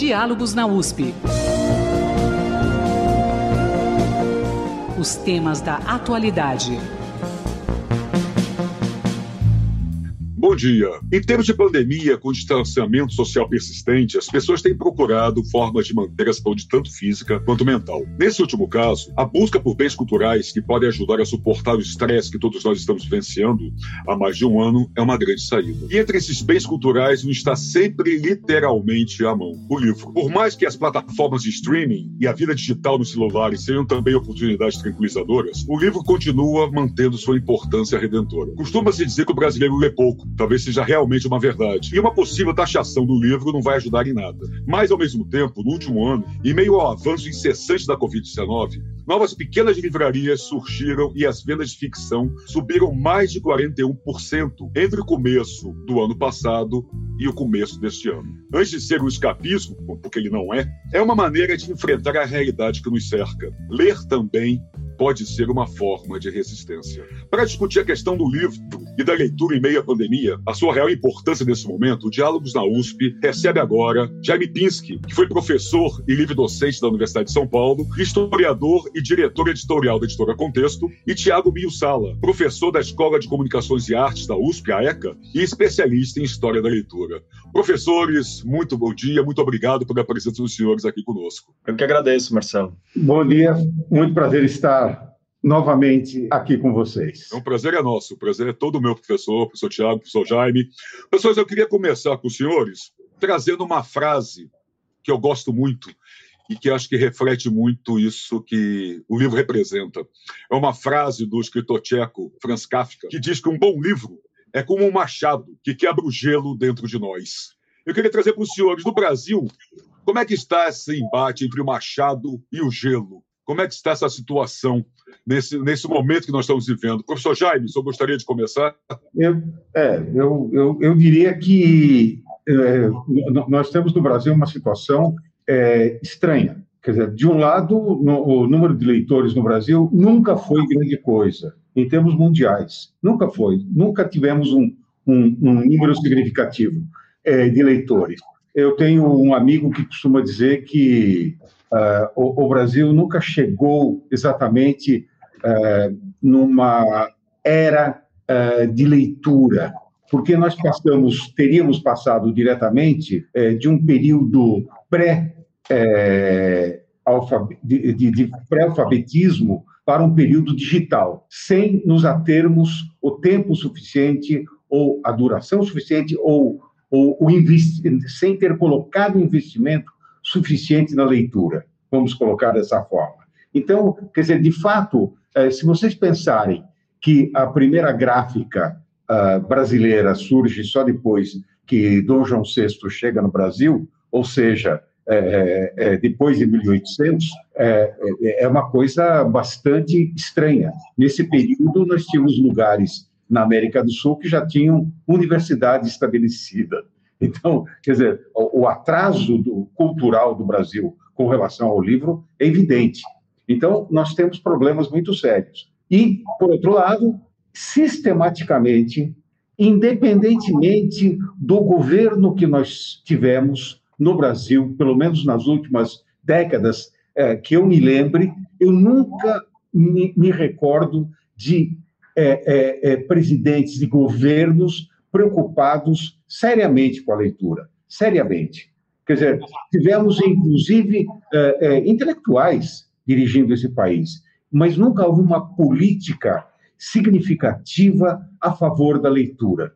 Diálogos na USP. Os temas da atualidade. Bom dia. Em tempos de pandemia, com distanciamento social persistente, as pessoas têm procurado formas de manter a saúde tanto física quanto mental. Nesse último caso, a busca por bens culturais que podem ajudar a suportar o estresse que todos nós estamos vivenciando há mais de um ano é uma grande saída. E entre esses bens culturais, um está sempre literalmente à mão: o livro. Por mais que as plataformas de streaming e a vida digital nos celulares sejam também oportunidades tranquilizadoras, o livro continua mantendo sua importância redentora. Costuma-se dizer que o brasileiro lê pouco, talvez seja realmente uma verdade. E uma possível taxação do livro não vai ajudar em nada. Mas, ao mesmo tempo, no último ano, em meio ao avanço incessante da Covid-19, novas pequenas livrarias surgiram e as vendas de ficção subiram mais de 41% entre o começo do ano passado e o começo deste ano. Antes de ser um escapismo, porque ele não é, é uma maneira de enfrentar a realidade que nos cerca. Ler também pode ser uma forma de resistência. Para discutir a questão do livro e da leitura em meio à pandemia, a sua real importância nesse momento, o Diálogos na USP recebe agora Jaime Pinsky, que foi professor e livre-docente da Universidade de São Paulo, historiador e diretor editorial da editora Contexto, e Tiago Mio Sala, professor da Escola de Comunicações e Artes da USP, a ECA, e especialista em História da Leitura. Professores, muito bom dia, muito obrigado pela presença dos senhores aqui conosco. Eu que agradeço, Marcelo. Bom dia, muito prazer estar novamente aqui com vocês. É um prazer é nosso, o prazer é todo meu, professor, professor Tiago, professor Jaime. Pessoas, eu queria começar com os senhores trazendo uma frase que eu gosto muito e que acho que reflete muito isso que o livro representa. É uma frase do escritor tcheco Franz Kafka, que diz que um bom livro é como um machado que quebra o gelo dentro de nós. Eu queria trazer para os senhores do Brasil como é que está esse embate entre o machado e o gelo? Como é que está essa situação nesse, nesse momento que nós estamos vivendo? Professor Jaime, só gostaria de começar? Eu, é, eu, eu, eu diria que é, nós temos no Brasil uma situação é, estranha. Quer dizer, de um lado, no, o número de leitores no Brasil nunca foi grande coisa, em termos mundiais. Nunca foi. Nunca tivemos um, um, um número significativo é, de leitores. Eu tenho um amigo que costuma dizer que Uh, o, o, Brasil nunca chegou exatamente uh, numa era uh, de leitura, porque nós passamos, teríamos passado diretamente eh, de um período pré de, de, de pré-alfabetismo para um período digital, sem nos atermos o tempo suficiente ou a duração suficiente ou, ou o sem ter colocado investimento suficiente na leitura, vamos colocar dessa forma. Então, quer dizer, de fato, eh, se vocês pensarem que a primeira gráfica uh, brasileira surge só depois que Dom João VI chega no Brasil, ou seja, é, é, depois de 1800, é, é, uma coisa bastante estranha. Nesse período, nós tínhamos lugares na América do Sul que já tinham universidade estabelecida. Então, quer dizer, o, o atraso do, cultural do Brasil com relação ao livro é evidente. Então, nós temos problemas muito sérios. E, por outro lado, sistematicamente, independentemente do governo que nós tivemos no Brasil, pelo menos nas últimas décadas é, que eu me lembre, eu nunca me, me recordo de é, é, é presidentes de governos preocupados seriamente com a leitura, seriamente. Quer dizer, tivemos, inclusive, é, é, intelectuais dirigindo esse país, mas nunca houve uma política significativa a favor da leitura.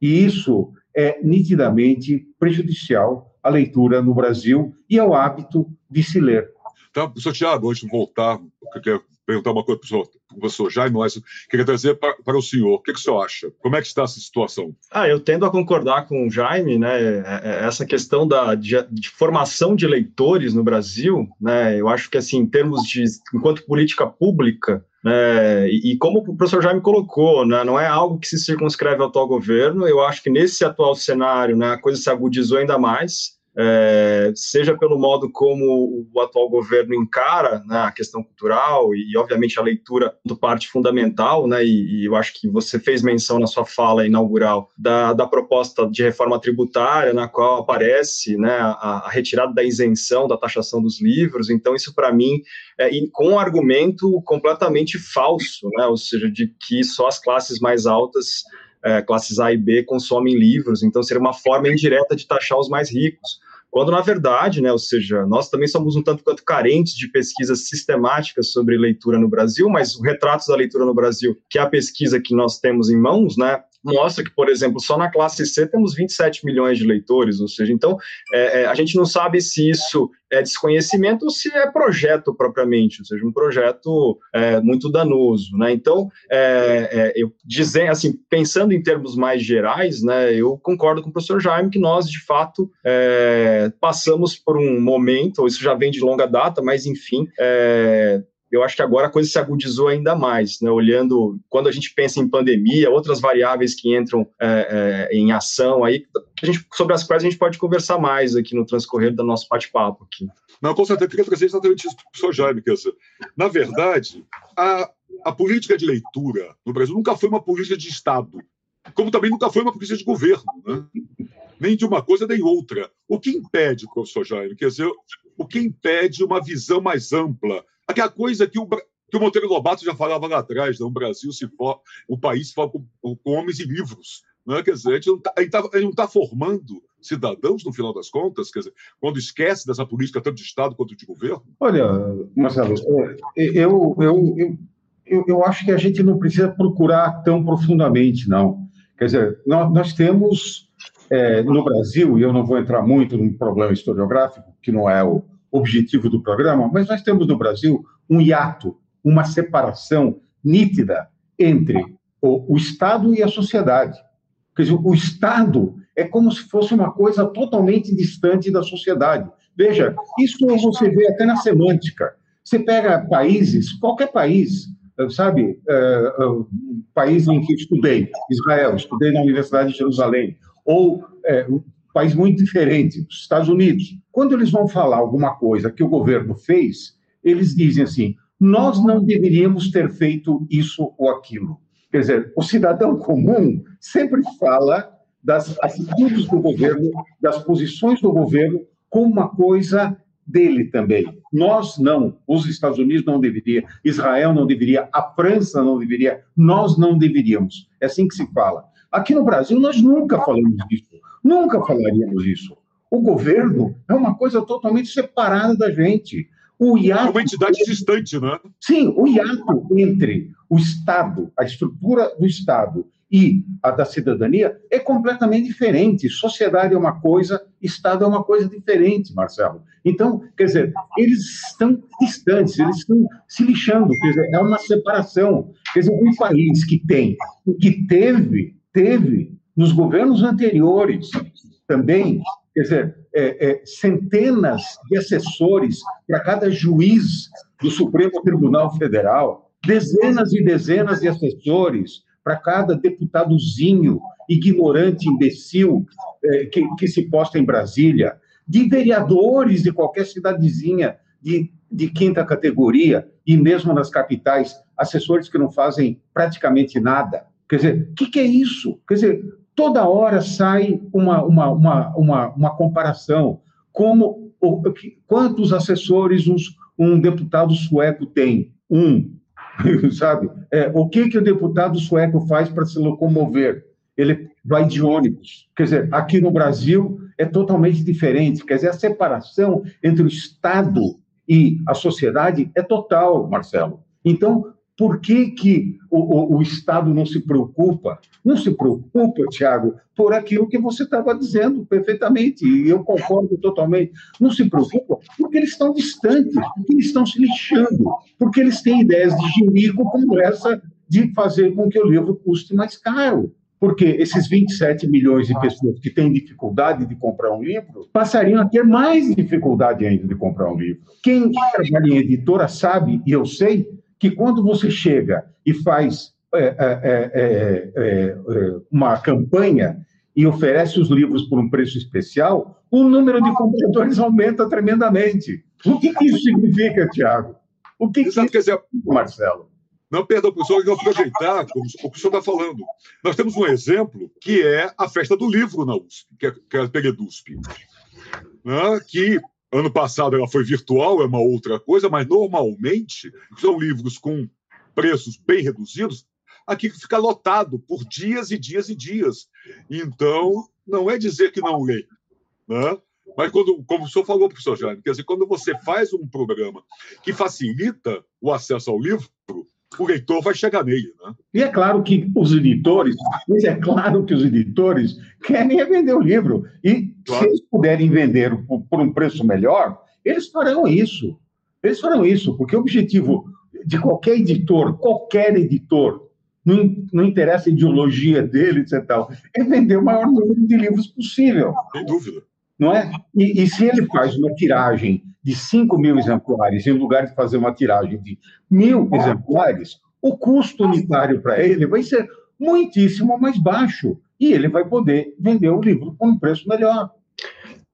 E isso é nitidamente prejudicial à leitura no Brasil e ao hábito de se ler. Tá, professor Tiago, antes de voltar, eu quero perguntar uma coisa para o professor Jaime, mas queria trazer para, para o senhor. O que, que o senhor acha? Como é que está essa situação? Ah, eu tendo a concordar com o Jaime, né? É, é, essa questão da, de, de, formação de leitores no Brasil, né? Eu acho que, assim, em termos de, enquanto política pública, e, e, como o professor Jaime colocou, né, não é algo que se circunscreve ao atual governo, eu acho que nesse atual cenário né, a coisa se agudizou ainda mais, é, seja pelo modo como o atual governo encara né, a questão cultural e, obviamente, a leitura do parte fundamental, né, e, e, eu acho que você fez menção na sua fala inaugural da, da proposta de reforma tributária, na qual aparece né, a, a retirada da isenção da taxação dos livros, então isso, para mim, é, com um argumento completamente falso, né, ou seja, de que só as classes mais altas é, classes A e B consomem livros, então seria uma forma indireta de taxar os mais ricos. Quando, na verdade, né, ou seja, nós também somos um tanto quanto carentes de pesquisas sistemáticas sobre leitura no Brasil, mas o Retratos da Leitura no Brasil, que é a pesquisa que nós temos em mãos, né, mostra que, por exemplo, só na classe C temos 27 milhões de leitores, ou seja, então é, é, a gente não sabe se isso é desconhecimento ou se é projeto propriamente, ou seja, um projeto é, muito danoso, né? Então, é, é, eu dizendo assim, pensando em termos mais gerais, né, eu concordo com o professor Jaime que nós de fato é, passamos por um momento, ou isso já vem de longa data, mas enfim, eu acho que agora a coisa se agudizou ainda mais, né? olhando, quando a gente pensa em pandemia, outras variáveis que entram é, é, em ação aí, gente, sobre as quais a gente pode conversar mais aqui no transcorrer do nosso bate-papo aqui. Não, com certeza, eu queria trazer exatamente isso para o professor Jaime, que na verdade, a, a política de leitura no Brasil nunca foi uma política de Estado, como também nunca foi uma política de governo, né? nem de uma coisa nem outra. O que impede, professor Jaime, quer dizer, o que impede uma visão mais ampla Aquela coisa que o, que o Monteiro Lobato já falava lá atrás, né? o Brasil se for, o país se for com, com homens e livros. Né? Quer dizer, a gente não está tá, tá formando cidadãos, no final das contas, quer dizer, quando esquece dessa política tanto de Estado quanto de governo? Olha, Marcelo, é, eu, eu, eu, eu, eu acho que a gente não precisa procurar tão profundamente, não. Quer dizer, nós, nós temos é, no Brasil, e eu não vou entrar muito no problema historiográfico, que não é o, objetivo do programa, mas nós temos no Brasil um hiato, uma separação nítida entre o, o Estado e a sociedade. Quer dizer, o Estado é como se fosse uma coisa totalmente distante da sociedade. Veja, isso você vê até na semântica. Você pega países, qualquer país, sabe, uh, uh, país em que estudei, Israel, estudei na Universidade de Jerusalém, ou uh, país muito diferente, os Estados Unidos. Quando eles vão falar alguma coisa que o governo fez, eles dizem assim: nós não deveríamos ter feito isso ou aquilo. Quer dizer, o cidadão comum sempre fala das atitudes do governo, das posições do governo, como uma coisa dele também. Nós não, os Estados Unidos não deveria, Israel não deveria, a França não deveria, nós não deveríamos. É assim que se fala. Aqui no Brasil nós nunca falamos disso. Nunca falaríamos isso. O governo é uma coisa totalmente separada da gente. O hiato, é uma entidade distante, né? Sim, o hiato entre o Estado, a estrutura do Estado e a da cidadania é completamente diferente. Sociedade é uma coisa, Estado é uma coisa diferente, Marcelo. Então, quer dizer, eles estão distantes, eles estão se lixando, quer dizer, é uma separação. Quer dizer, um país que tem, que teve, teve nos governos anteriores, também, quer dizer, é, é, centenas de assessores para cada juiz do Supremo Tribunal Federal, dezenas e dezenas de assessores para cada deputadozinho ignorante, imbecil é, que, que se posta em Brasília, de vereadores de qualquer cidadezinha de, de quinta categoria, e mesmo nas capitais, assessores que não fazem praticamente nada. Quer dizer, o que, que, é isso? Quer dizer, toda hora sai uma, uma, uma, uma, uma comparação. Como, quantos assessores uns, um deputado sueco tem? Um. Sabe? É, o que, que o deputado sueco faz para se locomover? Ele vai de ônibus. Quer dizer, aqui no Brasil é totalmente diferente. Quer dizer, a separação entre o Estado e a sociedade é total, Marcelo. Então, por que, que o, o, o, Estado não se preocupa? Não se preocupa, Tiago, por aquilo que você estava dizendo perfeitamente, e eu concordo totalmente. Não se preocupa porque eles estão distantes, porque eles estão se lixando, porque eles têm ideias de girico como essa de fazer com que o livro custe mais caro. Porque esses 27 milhões de pessoas que têm dificuldade de comprar um livro passariam a ter mais dificuldade ainda de comprar um livro. Quem trabalha em editora sabe, e eu sei, que quando você chega e faz é é, é, é, é, uma campanha e oferece os livros por um preço especial, o número de compradores aumenta tremendamente. O que, que isso significa, Tiago? O que, Exato, que isso significa, Marcelo? Não, perdão, professor, eu aproveitar como o que o senhor está falando. Nós temos um exemplo que é a festa do livro na USP, que é, que é a Peredusp, né, que ano passado ela foi virtual, é uma outra coisa, mas normalmente são livros com preços bem reduzidos, aqui fica lotado por dias e dias e dias. Então, não é dizer que não lê, né? Mas quando, como o senhor falou, professor Jaime, quer dizer, quando você faz um programa que facilita o acesso ao livro, o leitor vai chegar nele, né? E é claro que os editores, mas é claro que os editores querem vender o livro. E claro. se eles puderem vender por, por um preço melhor, eles farão isso. Eles farão isso, porque o objetivo de qualquer editor, qualquer editor, não, não interessa a ideologia dele, etc. É vender o maior número de livros possível. Sem dúvida. Não é? E, e se ele faz uma tiragem de 5 mil exemplares, em lugar de fazer uma tiragem de mil exemplares, o custo unitário para ele vai ser muitíssimo mais baixo. E ele vai poder vender o livro com um preço melhor.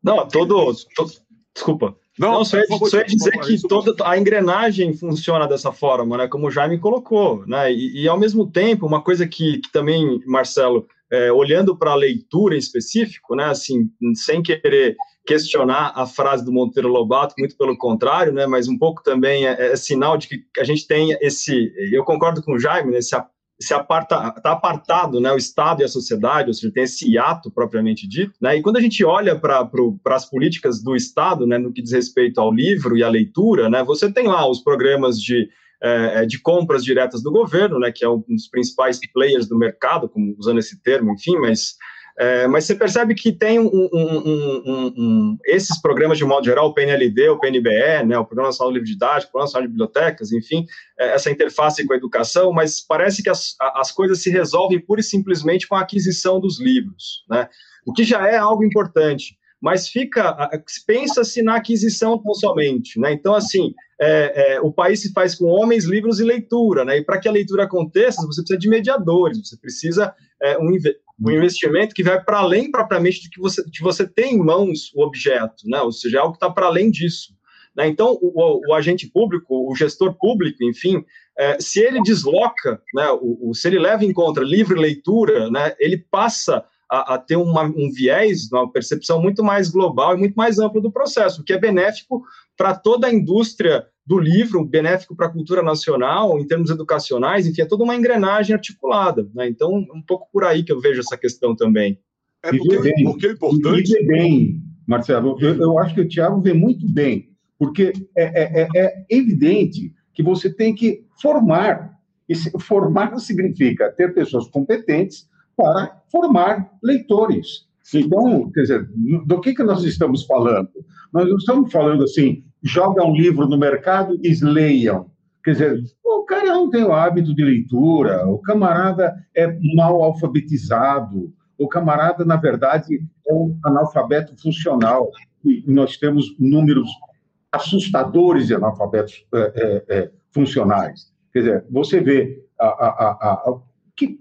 Não, todo. todo desculpa. Não, não só, ia, só ia dizer que toda a engrenagem funciona dessa forma, né? Como o Jaime colocou, né? E, e ao mesmo tempo, uma coisa que, que também, Marcelo, é, olhando para a leitura em específico, né? Assim, sem querer questionar a frase do Monteiro Lobato, muito pelo contrário, né, mas um pouco também é, é sinal de que a gente tem esse, eu concordo com o Jaime, né, esse, esse aparta, tá apartado, né, o Estado e a sociedade, ou seja, tem esse hiato propriamente dito, né, e quando a gente olha para as políticas do Estado, né, no que diz respeito ao livro e à leitura, né, você tem lá os programas de é, é de compras diretas do governo, né, que é um dos principais players do mercado, como usando esse termo, enfim, mas é, mas você percebe que tem um, um, um, esses programas, de modo geral, o PNLD, o PNBE, né, o Programa Nacional de Livro Didático, o Programa Nacional de Bibliotecas, enfim, é, essa interface com a educação, mas parece que as, as coisas se resolvem pura e simplesmente com a aquisição dos livros, né, o que já é algo importante mas fica pensa-se na aquisição tão somente, né? Então assim, é, é, o país se faz com homens, livros e leitura, né? E para que a leitura aconteça, você precisa de mediadores, você precisa é, um, um investimento que vai para além propriamente de que você, de você em mãos o objeto, né? ou seja, é algo que está para além disso. Né? Então, o, o, o, agente público, o gestor público, enfim, é, se ele desloca, né, o, o, se ele leva em conta livre leitura, né, ele passa a, a ter uma, um viés, uma percepção muito mais global e muito mais ampla do processo, o que é benéfico para toda a indústria do livro, benéfico para a cultura nacional, em termos educacionais, enfim, é toda uma engrenagem articulada. Né? Então, um pouco por aí que eu vejo essa questão também. É porque, bem, porque é importante. E bem, Marcelo, eu, eu, acho que o Tiago vê muito bem, porque é, é, é, é evidente que você tem que formar. E formar significa ter pessoas competentes para formar leitores. Então, quer dizer, do que, que nós estamos falando? Nós não estamos falando assim, joga um livro no mercado e leiam. Quer dizer, o cara não tem o hábito de leitura, o camarada é mal alfabetizado, o camarada, na verdade, é um analfabeto funcional. E nós temos números assustadores de analfabetos é, é, é, funcionais. Quer dizer, você vê a, a, a que,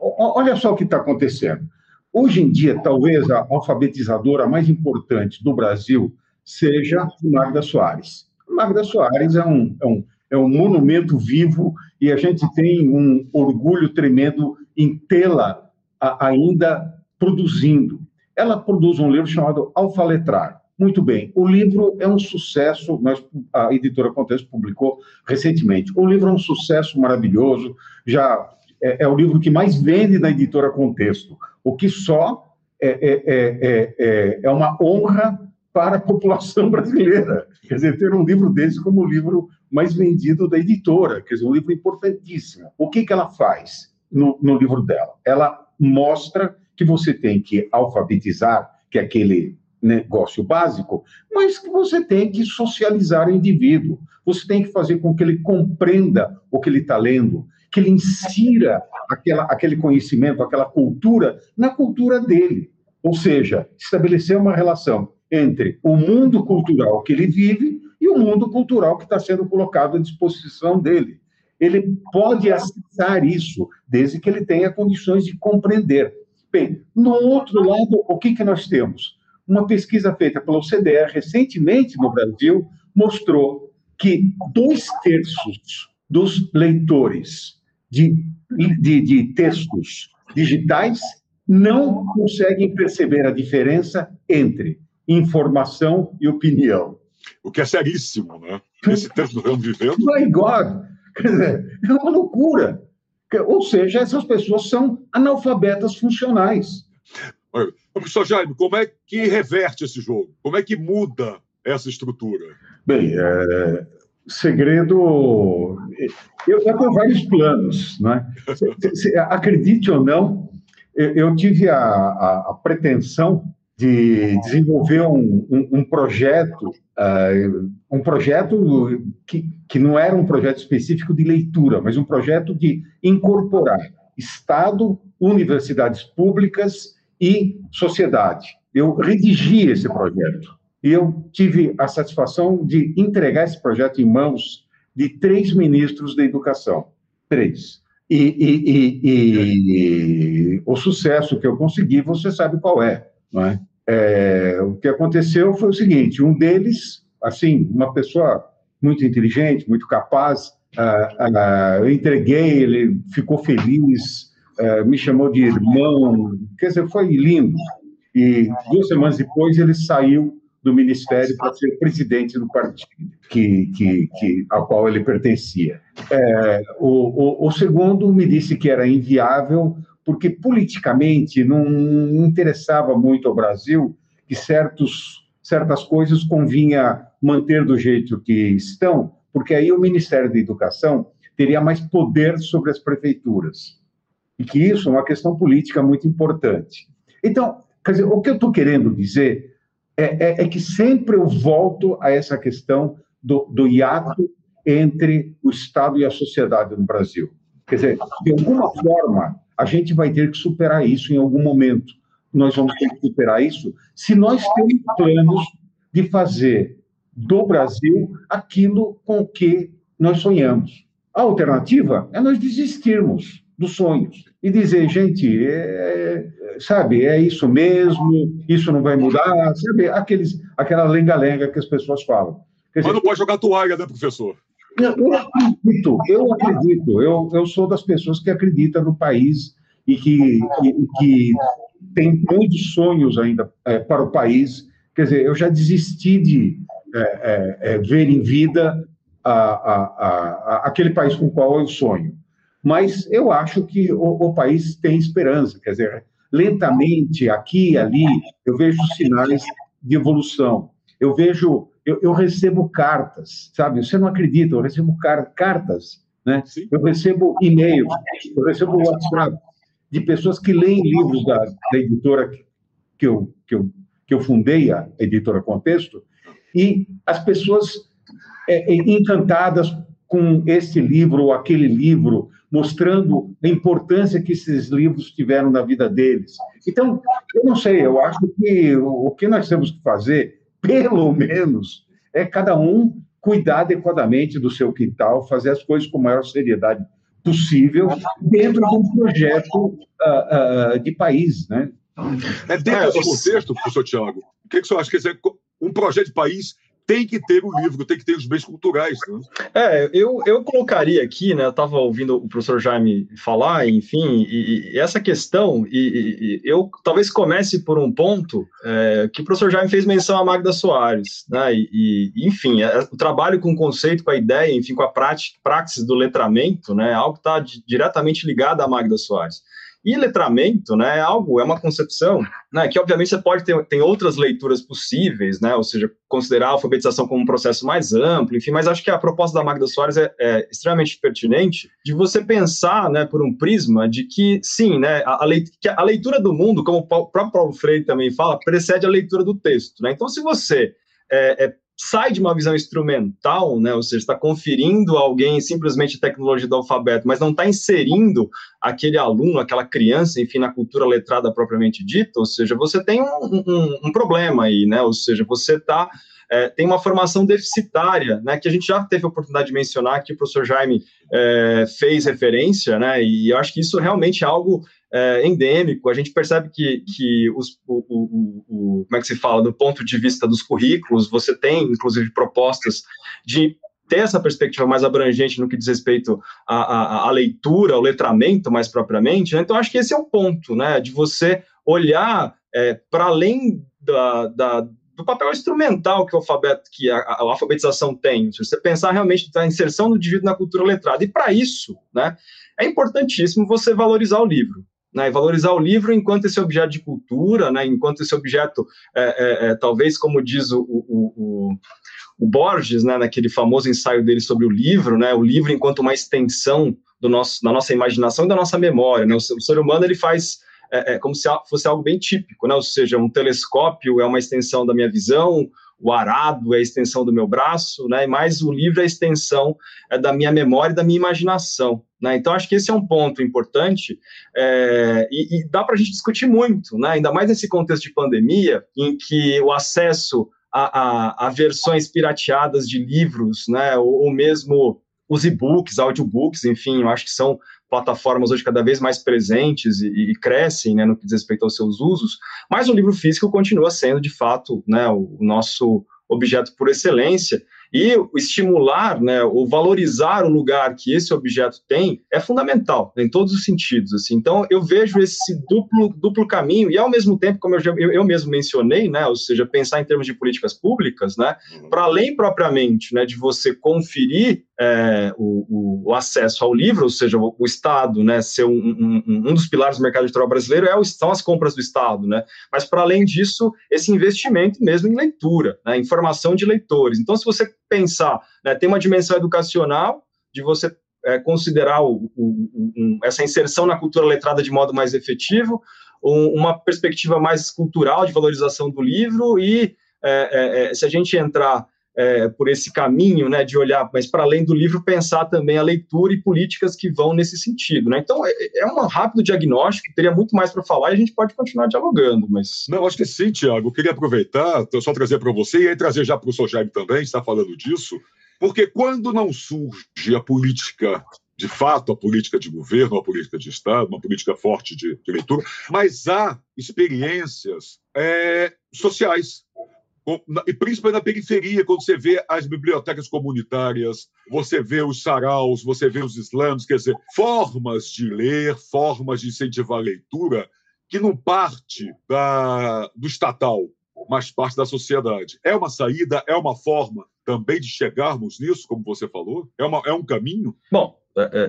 olha só o que está acontecendo. Hoje em dia, talvez a alfabetizadora mais importante do Brasil seja Magda Soares. Magda Soares é um, é um, é um monumento vivo e a gente tem um orgulho tremendo em tê-la ainda produzindo. Ela produz um livro chamado Alfaletrar. Muito bem, o livro é um sucesso, nós, a editora Contexto publicou recentemente. O livro é um sucesso maravilhoso, já é, é o livro que mais vende na editora Contexto, o que só é, é, é, é, é uma honra para a população brasileira. Quer dizer, ter um livro desse como o livro mais vendido da editora, quer dizer, um livro importantíssimo. O que, que ela faz no, no livro dela? Ela mostra que você tem que alfabetizar, que é aquele negócio básico, mas que você tem que socializar o indivíduo. Você tem que fazer com que ele compreenda o que ele está lendo, que ele insira aquela, aquele conhecimento, aquela cultura na cultura dele. Ou seja, estabelecer uma relação entre o mundo cultural que ele vive e o mundo cultural que está sendo colocado à disposição dele. Ele pode acessar isso, desde que ele tenha condições de compreender. Bem, no outro lado, o que, que nós temos? Uma pesquisa feita pela OCDE recentemente no Brasil mostrou que dois terços dos leitores de, de, de textos digitais não conseguem perceber a diferença entre informação e opinião. O que é seríssimo, né? Esse tempo que estamos vivendo. My God! Quer dizer, é uma loucura. Ou seja, essas pessoas são analfabetas funcionais. Professor Jaime, como é que reverte esse jogo? Como é que muda essa estrutura? Bem, é, segredo. Eu, eu tenho vários planos, né? Acredite ou não, eu, eu tive a, a, a, pretensão de desenvolver um, um, um projeto, uh, um projeto que, que não era um projeto específico de leitura, mas um projeto de incorporar Estado, universidades públicas e sociedade. Eu redigi esse projeto e eu tive a satisfação de entregar esse projeto em mãos de três ministros da educação. Três. E, e, e, e, o sucesso que eu consegui, você sabe qual é, não é? É? O que aconteceu foi o seguinte: um deles, assim, uma pessoa muito inteligente, muito capaz, uh, uh, eu entreguei, ele ficou feliz, uh, me chamou de irmão, quer dizer, foi lindo. E duas semanas depois ele saiu do ministério para ser presidente do partido que, que, que, ao qual ele pertencia. É, o, o, o, segundo me disse que era inviável, porque politicamente não interessava muito ao Brasil que certos, certas coisas convinha manter do jeito que estão, porque aí o Ministério da Educação teria mais poder sobre as prefeituras. E que isso é uma questão política muito importante. Então, quer dizer, o que eu estou querendo dizer é, é, é, que sempre eu volto a essa questão do, do hiato entre o Estado e a sociedade no Brasil. Quer dizer, de alguma forma, a gente vai ter que superar isso em algum momento. Nós vamos ter que superar isso se nós temos planos de fazer do Brasil aquilo com que nós sonhamos. A alternativa é nós desistirmos dos sonhos e dizer, gente, é, sabe, é isso mesmo, isso não vai mudar, sabe, aqueles, aquela lenga-lenga que as pessoas falam. Dizer, Mas não pode jogar toalha, né, professor? Eu, acredito, eu acredito, eu, eu sou das pessoas que acreditam no país e que, que, que tem muitos sonhos ainda é, para o país. Quer dizer, eu já desisti de é, é, é ver em vida a, a, a, aquele país com o qual eu sonho. Mas eu acho que o, o país tem esperança, quer dizer, lentamente, aqui e ali, eu vejo sinais de evolução. Eu vejo, eu, eu recebo cartas, sabe? Você não acredita, eu recebo car cartas, né? Sim. Eu recebo e-mails, eu recebo WhatsApp de pessoas que leem livros da, da editora que eu, que, eu, que eu fundei, a editora Contexto, e as pessoas é, é encantadas com esse livro ou aquele livro, mostrando a importância que esses livros tiveram na vida deles. Então, eu não sei, eu acho que o que nós temos que fazer, pelo menos, é cada um cuidar adequadamente do seu quintal, fazer as coisas com a maior seriedade possível, dentro de um projeto uh, uh, de país, né? É dentro desse contexto, professor Tiago, o que, que o senhor acha? Quer dizer, um projeto de país tem que ter o livro, tem que ter os bens culturais. Né? É, eu, eu colocaria aqui, né? Eu estava ouvindo o professor Jaime falar, enfim, e, e essa questão, e, e, eu talvez comece por um ponto é, que o professor Jaime fez menção a Magda Soares, né? E, enfim, é, o trabalho com o conceito, com a ideia, enfim, com a prática, praxis do letramento, né? Algo que está diretamente ligado à Magda Soares. E letramento, né, é algo, é uma concepção, né, que obviamente você pode ter tem outras leituras possíveis, né, ou seja, considerar a alfabetização como um processo mais amplo, enfim, mas acho que a proposta da Magda Soares é, é extremamente pertinente de você pensar, né, por um prisma de que, sim, né, a, a leitura do mundo, como o próprio Paulo Freire também fala, precede a leitura do texto, né, então se você é, é, sai de uma visão instrumental, né, ou seja, está conferindo a alguém simplesmente a tecnologia do alfabeto, mas não está inserindo aquele aluno, aquela criança, enfim, na cultura letrada propriamente dita, ou seja, você tem um, um, um problema aí, né, ou seja, você está é, tem uma formação deficitária, né, que a gente já teve a oportunidade de mencionar, que o professor Jaime é, fez referência, né, e eu acho que isso realmente é algo é, endêmico. A gente percebe que, que os, o, o, o, como é que se fala, do ponto de vista dos currículos, você tem, inclusive, propostas de ter essa perspectiva mais abrangente no que diz respeito à, à, à leitura, ao letramento mais propriamente. Né? Então, acho que esse é o ponto, né, de você olhar é, para além da, da, do papel instrumental que o alfabeto, que a, a alfabetização tem. Se você pensar realmente na inserção do indivíduo na cultura letrada. E para isso, né, é importantíssimo você valorizar o livro. Né, e valorizar o livro enquanto esse objeto de cultura, né, enquanto esse objeto, é, é, é, talvez como diz o, o, o, o Borges, né, naquele famoso ensaio dele sobre o livro, né, o livro enquanto uma extensão do nosso, da nossa imaginação e da nossa memória. Né, o, o ser humano ele faz é, é como se fosse algo bem típico, né? ou seja, um telescópio é uma extensão da minha visão, o arado é a extensão do meu braço, né? mais o livro é a extensão é, da minha memória e da minha imaginação. Né? Então, acho que esse é um ponto importante é, e, e, dá para a gente discutir muito, né? ainda mais nesse contexto de pandemia, em que o acesso a, a, a versões pirateadas de livros, né? ou, ou mesmo os e-books, audiobooks, enfim, eu acho que são plataformas hoje cada vez mais presentes e, e, crescem, né, no que diz respeito aos seus usos, mas o livro físico continua sendo, de fato, né, o, o nosso objeto por excelência, e estimular, né, ou valorizar o lugar que esse objeto tem é fundamental em todos os sentidos. Assim. Então, eu vejo esse duplo, duplo caminho, e ao mesmo tempo, como eu, já, eu, eu mesmo mencionei, né, ou seja, pensar em termos de políticas públicas, né, uhum. para além propriamente né, de você conferir é, o, o, acesso ao livro, ou seja, o, o Estado né, ser um, um, um, dos pilares do mercado editorial brasileiro é são as compras do Estado, né, mas para além disso, esse investimento mesmo em leitura, né, informação de leitores. Então, se você pensar, né, tem uma dimensão educacional de você é, considerar o, essa inserção na cultura letrada de modo mais efetivo, um, uma perspectiva mais cultural de valorização do livro e é, é, é se a gente entrar é, por esse caminho, né, de olhar, mas para além do livro, pensar também a leitura e políticas que vão nesse sentido, né? Então, é, é um rápido diagnóstico, teria muito mais para falar e a gente pode continuar dialogando, mas... Não, acho que sim, Tiago, queria aproveitar, só trazer para você, e aí trazer já para o Sojaib também, está falando disso, porque quando não surge a política de fato, a política de governo, a política de Estado, uma política forte de, de leitura, mas há experiências é, sociais e principalmente na periferia, quando você vê as bibliotecas comunitárias, você vê os saraus, você vê os slams, quer dizer, formas de ler, formas de incentivar a leitura que não parte da, do estatal, mas parte da sociedade. É uma saída, é uma forma também de chegarmos nisso, como você falou? É, uma, é um caminho? Bom,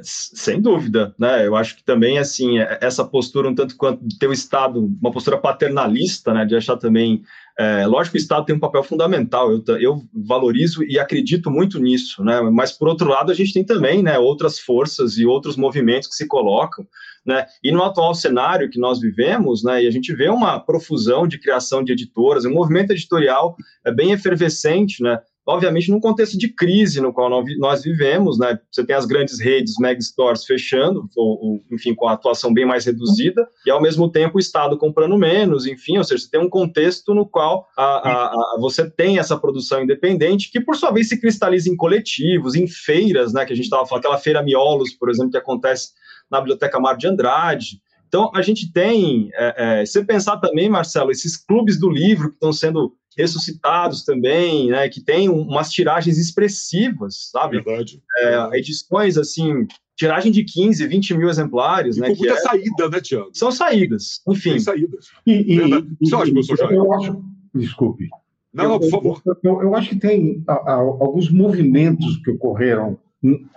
sem dúvida, né? Eu acho que também assim é, essa postura um tanto quanto ter o Estado, uma postura paternalista, né? De achar também, é, lógico, o Estado tem um papel fundamental. Eu, eu valorizo e acredito muito nisso, né? Mas por outro lado a gente tem também, né? Outras forças e outros movimentos que se colocam, né? E no atual cenário que nós vivemos, né? E a gente vê uma profusão de criação de editoras, um movimento editorial é bem efervescente, né? Obviamente num contexto de crise no qual nós vivemos, né? Você tem as grandes redes, mega stores fechando, ou, ou, enfim, com a atuação bem mais reduzida, e ao mesmo tempo o Estado comprando menos, enfim, ou seja, você tem um contexto no qual a, a, a, você tem essa produção independente, que por sua vez se cristaliza em coletivos, em feiras, né? Que a gente estava falando, aquela feira Miolos, por exemplo, que acontece na Biblioteca Mar de Andrade. Então, a gente tem, é, é, você pensar também, Marcelo, esses clubes do livro que estão sendo ressuscitados também, né, que tem umas tiragens expressivas, sabe? Verdade. É, edições, assim, tiragem de 15, 20 mil exemplares, e né? Com muita é... saída, né, Tiago? São saídas, enfim. Tem saídas. E, e, e, professor eu acho, desculpe. Não, eu, não, por favor. Eu, eu, eu acho que tem a, a, alguns movimentos que ocorreram,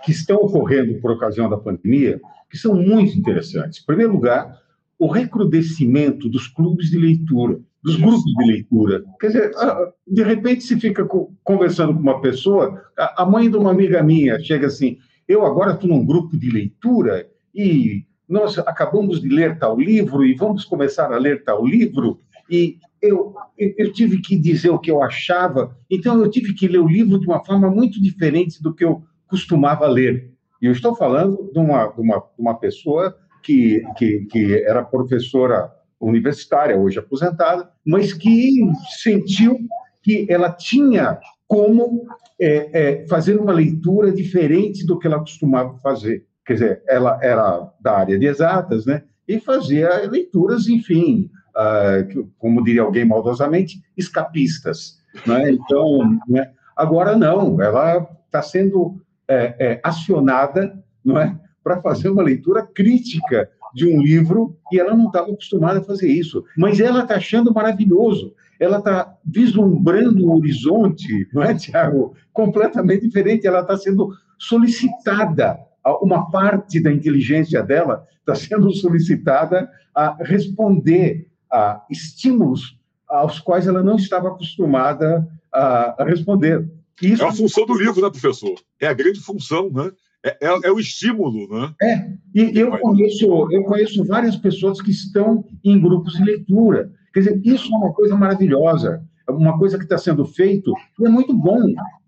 que estão ocorrendo por ocasião da pandemia, que são muito interessantes. Em primeiro lugar, o recrudescimento dos clubes de leitura dos grupos de leitura. Quer dizer, ah, de repente se fica conversando com uma pessoa, a mãe de uma amiga minha chega assim, eu agora estou num grupo de leitura e nós acabamos de ler tal livro e vamos começar a ler tal livro e eu, eu tive que dizer o que eu achava, então eu tive que ler o livro de uma forma muito diferente do que eu costumava ler. E eu estou falando de uma, de uma, uma pessoa que, que, que era professora universitária, hoje aposentada, mas que sentiu que ela tinha como é, é, fazer uma leitura diferente do que ela costumava fazer. Quer dizer, ela era da área de exatas, né? e fazia leituras, enfim, uh, como diria alguém maldosamente, escapistas. Né? Então, né? agora não, ela está sendo é, é, acionada não é, para fazer uma leitura crítica de um livro e ela não estava acostumada a fazer isso. Mas ela está achando maravilhoso. Ela está vislumbrando um horizonte, não é, Tiago? Completamente diferente. Ela está sendo solicitada, uma parte da inteligência dela está sendo solicitada a responder a estímulos aos quais ela não estava acostumada a, responder. Isso... É a função do livro, né, professor? É a grande função, né? É, é, é, o estímulo, né? É, e eu conheço, eu conheço várias pessoas que estão em grupos de leitura. Quer dizer, isso é uma coisa maravilhosa, uma coisa que está sendo feito e é muito bom.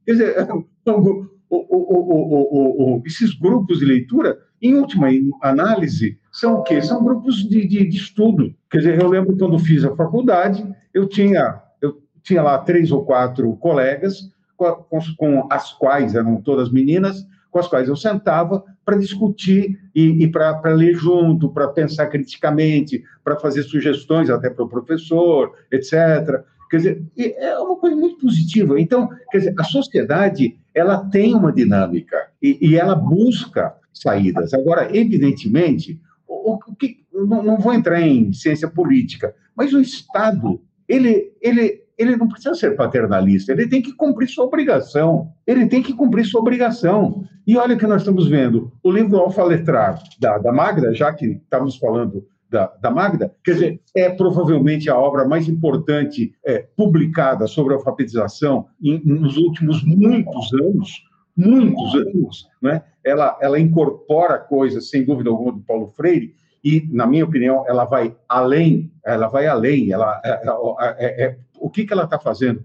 Quer dizer, o, o, o, esses grupos de leitura, em última análise, são o quê? São grupos de, de, de estudo. Quer dizer, eu lembro quando fiz a faculdade, eu tinha, eu tinha lá três ou quatro colegas, com, com as quais eram todas meninas, com as quais eu sentava para discutir e, e para ler junto, para pensar criticamente, para fazer sugestões até para o professor, etc. Quer dizer, é uma coisa muito positiva. Então, quer dizer, a sociedade ela tem uma dinâmica e, e ela busca saídas. Agora, evidentemente, o, o que, não, não vou entrar em ciência política, mas o Estado ele, ele ele não precisa ser paternalista, ele tem que cumprir sua obrigação. Ele tem que cumprir sua obrigação. E olha que nós estamos vendo o livro Alfa Letrar da, da Magda, já que estamos falando da, da, Magda, quer dizer, é provavelmente a obra mais importante é, publicada sobre alfabetização em, nos últimos muitos anos, muitos anos, né? ela, ela incorpora coisas, sem dúvida alguma, do Paulo Freire, e, na minha opinião, ela vai além, ela vai além, ela, é, é, é, o que, que ela está fazendo?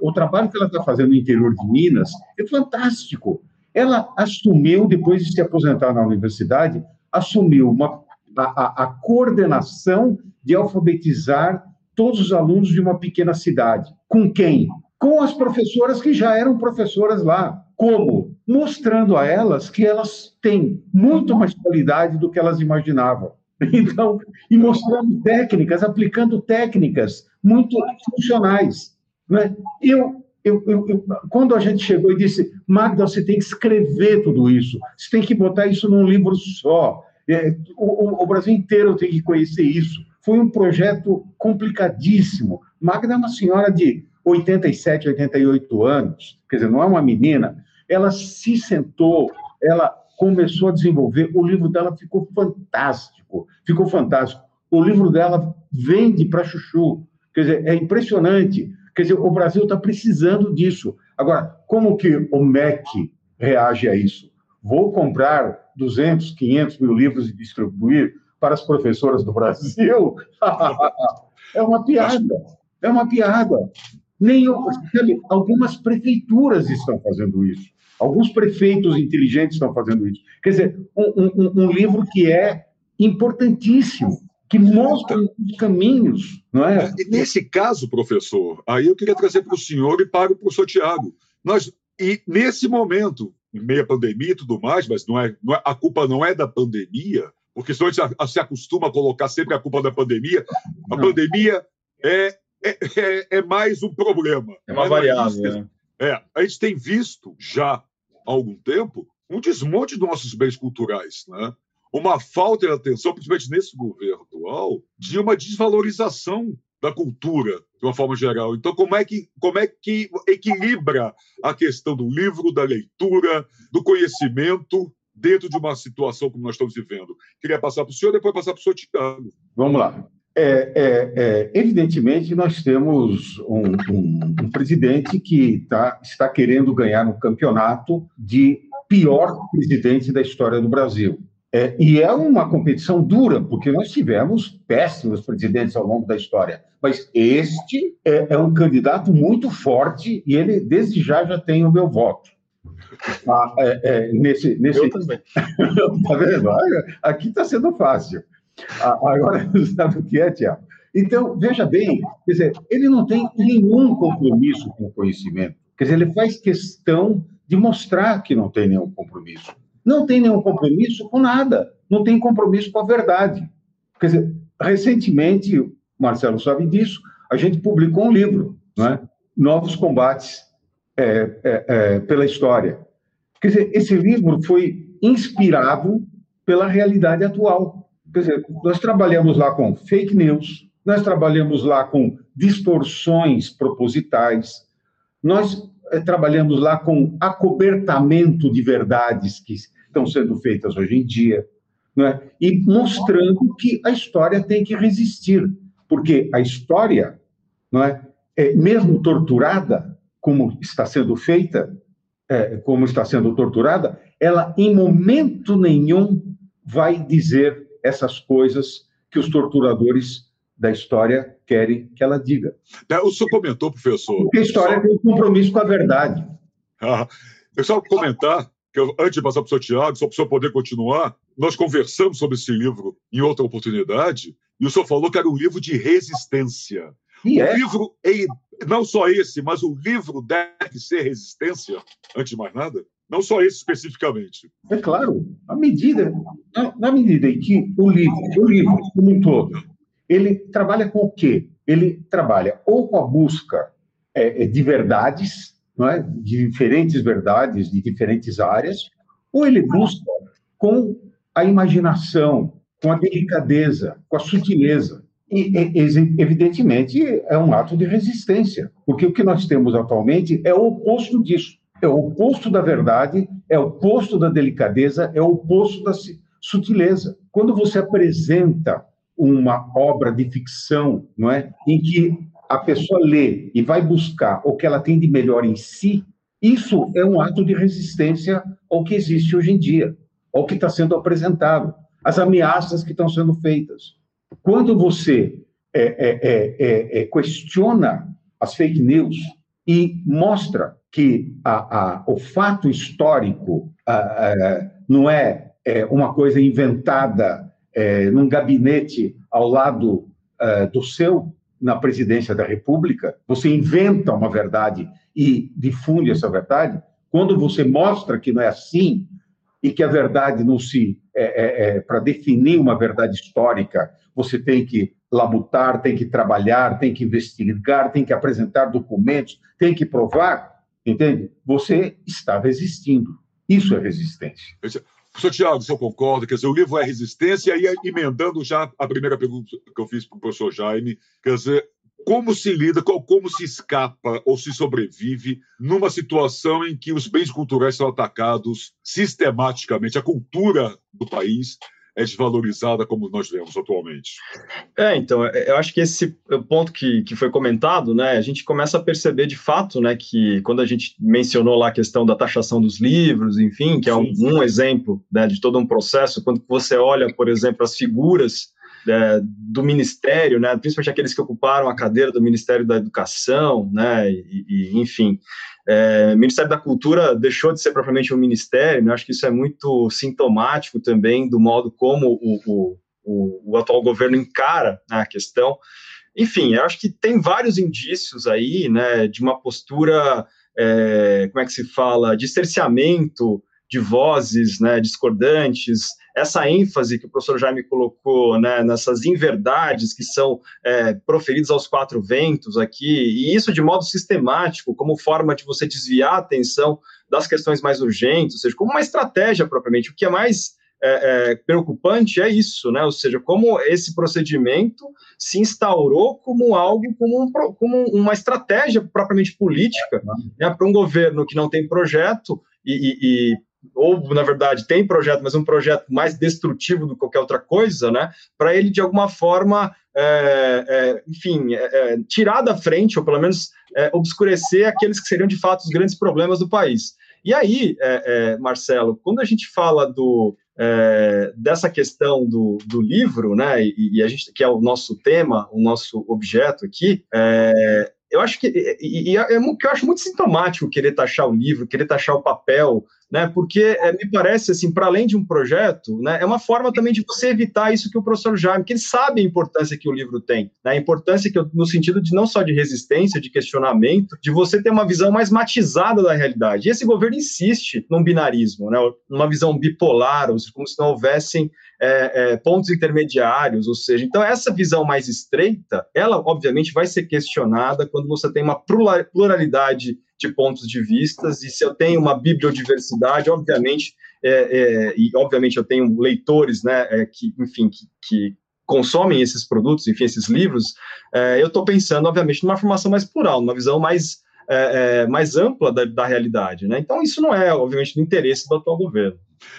O trabalho que ela está fazendo no interior de Minas é fantástico. Ela assumiu, depois de se aposentar na universidade, assumiu uma, a, a, a coordenação de alfabetizar todos os alunos de uma pequena cidade. Com quem? Com as professoras que já eram professoras lá. Como? Mostrando a elas que elas têm muito mais qualidade do que elas imaginavam. Então, e mostrando técnicas, aplicando técnicas muito funcionais. Né? Eu, eu, eu, quando a gente chegou e disse, Magda, você tem que escrever tudo isso, você tem que botar isso num livro só, é, o, o, Brasil inteiro tem que conhecer isso. Foi um projeto complicadíssimo. Magda é uma senhora de 87, 88 anos, quer dizer, não é uma menina. Ela se sentou, ela começou a desenvolver, o livro dela ficou fantástico, ficou fantástico. O livro dela vende para chuchu, quer dizer, é impressionante. Quer dizer, o Brasil está precisando disso. Agora, como que o MEC reage a isso? Vou comprar 200, 500 mil livros e distribuir para as professoras do Brasil? é uma piada, é uma piada. Nem, algumas prefeituras estão fazendo isso. Alguns prefeitos inteligentes estão fazendo isso. Quer dizer, um, um, um livro que é importantíssimo, que mostra os caminhos, não é? E nesse caso, professor, aí eu queria trazer para o senhor e para o professor Tiago. Nós, e nesse momento, em meio à pandemia e tudo mais, mas não é, não é, a culpa não é da pandemia, porque senão a gente se acostuma a colocar sempre a culpa da pandemia. A não. pandemia é, é, é, é, mais um problema. É uma variável. Né? é, a gente tem visto já há algum tempo, um desmonte dos nossos bens culturais, né? uma falta de atenção, principalmente nesse governo atual, de uma desvalorização da cultura, de uma forma geral. Então, como é que, como é que equilibra a questão do livro, da leitura, do conhecimento dentro de uma situação como nós estamos vivendo? Queria passar para o senhor, depois passar para o senhor Tiago. Vamos lá. É, é, é, evidentemente, nós temos um, um, um presidente que tá, está querendo ganhar um campeonato de pior presidente da história do Brasil. É, e é uma competição dura, porque nós tivemos péssimos presidentes ao longo da história. Mas este é, é um candidato muito forte e ele, desde já, já tem o meu voto. Ah, é, nesse, nesse... Eu também. tá vendo? Aqui está sendo fácil. Agora, sabe o que é, Tiago? Então, veja bem, quer dizer, ele não tem nenhum compromisso com o conhecimento. Quer dizer, ele faz questão de mostrar que não tem nenhum compromisso. Não tem nenhum compromisso com nada, não tem compromisso com a verdade. Quer dizer, recentemente, Marcelo sabe disso, a gente publicou um livro, é? Novos Combates é, é, é, pela História. Quer dizer, esse livro foi inspirado pela realidade atual. Quer dizer, nós trabalhamos lá com fake news, nós trabalhamos lá com distorções propositais, nós é, trabalhamos lá com acobertamento de verdades que estão sendo feitas hoje em dia, é? e mostrando que a história tem que resistir, porque a história, não é, é mesmo torturada, como está sendo feita, é, como está sendo torturada, ela em momento nenhum vai dizer essas coisas que os torturadores da história querem que ela diga. É, o senhor comentou, professor. Porque a história só... tem um compromisso com a verdade. Ah, eu só comentar que eu, antes de passar para o senhor Tiago, só para o senhor poder continuar, nós conversamos sobre esse livro em outra oportunidade, e o senhor falou que era um livro de resistência. E o é. livro, não só esse, mas o livro deve ser resistência, antes de mais nada? Não só esse especificamente. É claro, à medida, na, na medida em que o livro, o livro como um todo, ele trabalha com o quê? Ele trabalha ou com a busca é, é de verdades, não é? de diferentes verdades, de diferentes áreas, ou ele busca com a imaginação, com a delicadeza, com a sutileza. E, evidentemente, é um ato de resistência, porque o que nós temos atualmente é o oposto disso. É o oposto da verdade, é o oposto da delicadeza, é o oposto da sutileza. Quando você apresenta uma obra de ficção, não é, em que a pessoa lê e vai buscar o que ela tem de melhor em si, isso é um ato de resistência ao que existe hoje em dia, ao que está sendo apresentado, às ameaças que estão sendo feitas. Quando você é, é, é, é, é questiona as fake news e mostra que a, a, o fato histórico a, não é, é, uma coisa inventada é, num gabinete ao lado é, do seu, na presidência da República, você inventa uma verdade e difunde essa verdade, quando você mostra que não é assim e que a verdade não se. É, é, é para definir uma verdade histórica, você tem que labutar, tem que trabalhar, tem que investigar, tem que apresentar documentos, tem que provar Entende? Você está resistindo. Isso é resistência. Professor Tiago, o senhor concorda? Quer dizer, o livro é resistência, e aí, emendando já a primeira pergunta que eu fiz para o professor Jaime, quer dizer, como se lida, como se escapa ou se sobrevive numa situação em que os bens culturais são atacados sistematicamente, a cultura do país é desvalorizada como nós vemos atualmente. É, então, é, eu acho que esse ponto que, que foi comentado, né, a gente começa a perceber de fato, né, que quando a gente mencionou lá a questão da taxação dos livros, enfim, que é um, um exemplo né, de todo um processo, quando você olha, por exemplo, as figuras é, do Ministério, né, principalmente aqueles que ocuparam a cadeira do Ministério da Educação, né, e, e enfim, é, o Ministério da Cultura deixou de ser propriamente um ministério, né, acho que isso é muito sintomático também do modo como o, o, o, o atual governo encara né, a questão. Enfim, eu acho que tem vários indícios aí, né, de uma postura, é, como é que se fala, de cerceamento de vozes né, discordantes, essa ênfase que o professor Jaime colocou né, nessas inverdades que são é, proferidas aos quatro ventos aqui, e isso de modo sistemático, como forma de você desviar a atenção das questões mais urgentes, ou seja, como uma estratégia propriamente. O que é mais é, é, preocupante é isso, né? Ou seja, como esse procedimento se instaurou como algo, como, um, como uma estratégia propriamente política né, para um governo que não tem projeto e, e, e ou na verdade tem projeto, mas um projeto mais destrutivo do que qualquer outra coisa, né? Para ele de alguma forma, é, é, enfim, é, é, tirar da frente ou pelo menos é, obscurecer aqueles que seriam de fato os grandes problemas do país. E aí, é, Marcelo, quando a gente fala do dessa questão do, do livro, né? E, e, a gente que é o nosso tema, o nosso objeto aqui, eu acho que e, e é, eu acho muito sintomático querer taxar o livro, querer taxar o papel né? Porque é, me parece assim, para além de um projeto, né, é uma forma também de você evitar isso que o professor Jaime, que ele sabe a importância que o livro tem, né? A importância que eu, no sentido de não só de resistência, de questionamento, de você ter uma visão mais matizada da realidade. E esse governo insiste num binarismo, né? Uma visão bipolar, como se não houvessem é, é, pontos intermediários, ou seja, então essa visão mais estreita, ela obviamente vai ser questionada quando você tem uma pluralidade de pontos de vistas, e se eu tenho uma bibliodiversidade, obviamente, é, é, e obviamente eu tenho leitores, né, é, que, enfim, que, que, consomem esses produtos, enfim, esses livros, é, eu estou pensando, obviamente, numa formação mais plural, numa visão mais, é, é, mais ampla da, da realidade, né? Então, isso não é, obviamente, do interesse do atual governo.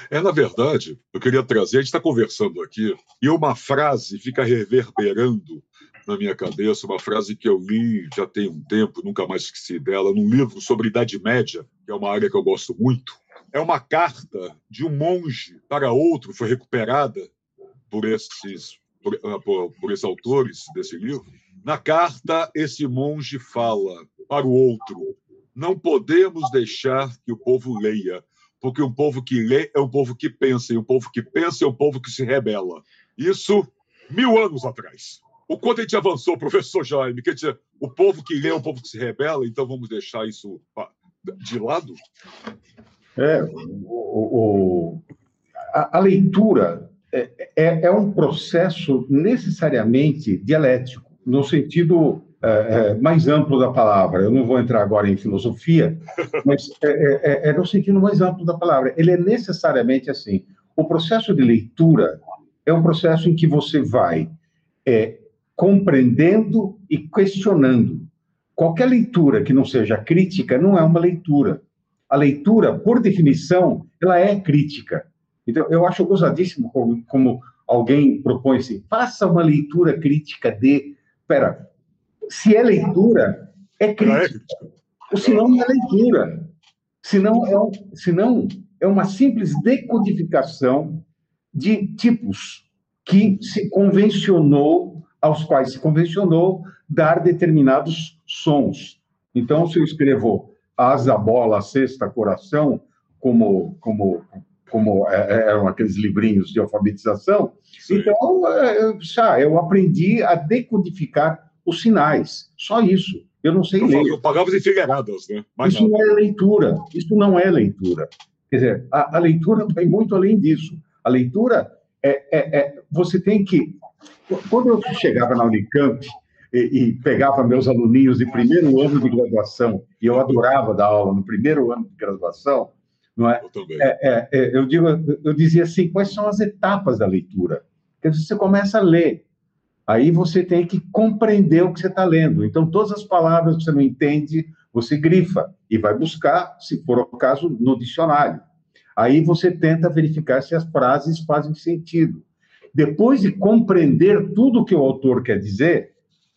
É, na verdade, eu queria trazer, a gente está conversando aqui, e uma frase fica reverberando na minha cabeça, uma frase que eu li já tem um tempo, nunca mais esqueci dela, num livro sobre Idade Média, que é uma área que eu gosto muito. É uma carta de um monge para outro, foi recuperada por esses, por, ah, por, por esses autores desse livro. Na carta, esse monge fala para o outro: não podemos deixar que o povo leia, porque um povo que lê é um povo que pensa, e um povo que pensa é um povo que se rebela. Isso mil anos atrás. O quanto a gente avançou, professor Jaime, quer dizer, o povo que lê é o povo que se rebela, então vamos deixar isso de lado? É, o, o a, a, leitura é, é, é, um processo necessariamente dialético, no sentido é, é, mais amplo da palavra. Eu não vou entrar agora em filosofia, mas é, é, é no sentido mais amplo da palavra. Ele é necessariamente assim. O processo de leitura é um processo em que você vai é, compreendendo e questionando. Qualquer leitura que não seja crítica não é uma leitura. A leitura, por definição, ela é crítica. Então, eu acho ousadíssimo como, como alguém propõe assim, faça uma leitura crítica de... Espera, se é leitura, é crítica. Ou senão não é leitura. Senão é, um, senão é uma simples decodificação de tipos que se convencionou aos quais se convencionou dar determinados sons. Então, se eu escrevo asa, bola, cesta, coração, como, como, como é, é, eram aqueles livrinhos de alfabetização, Sim. então é, já, eu aprendi a decodificar os sinais. Só isso. Eu não sei eu ler. Pagava enfileiradas, né? Isso não. não é leitura. Isso não é leitura. Quer dizer, a, a leitura vai muito além disso. A leitura é, é, é, você tem que quando eu chegava na Unicamp e, e, pegava meus aluninhos de primeiro ano de graduação, e eu adorava dar aula no primeiro ano de graduação, não é? Eu, é, é, é, eu, digo, eu dizia assim, quais são as etapas da leitura? Porque você começa a ler, aí você tem que compreender o que você está lendo. Então, todas as palavras que você não entende, você grifa e vai buscar, se for o caso, no dicionário. Aí você tenta verificar se as frases fazem sentido. Depois de compreender tudo que o autor quer dizer,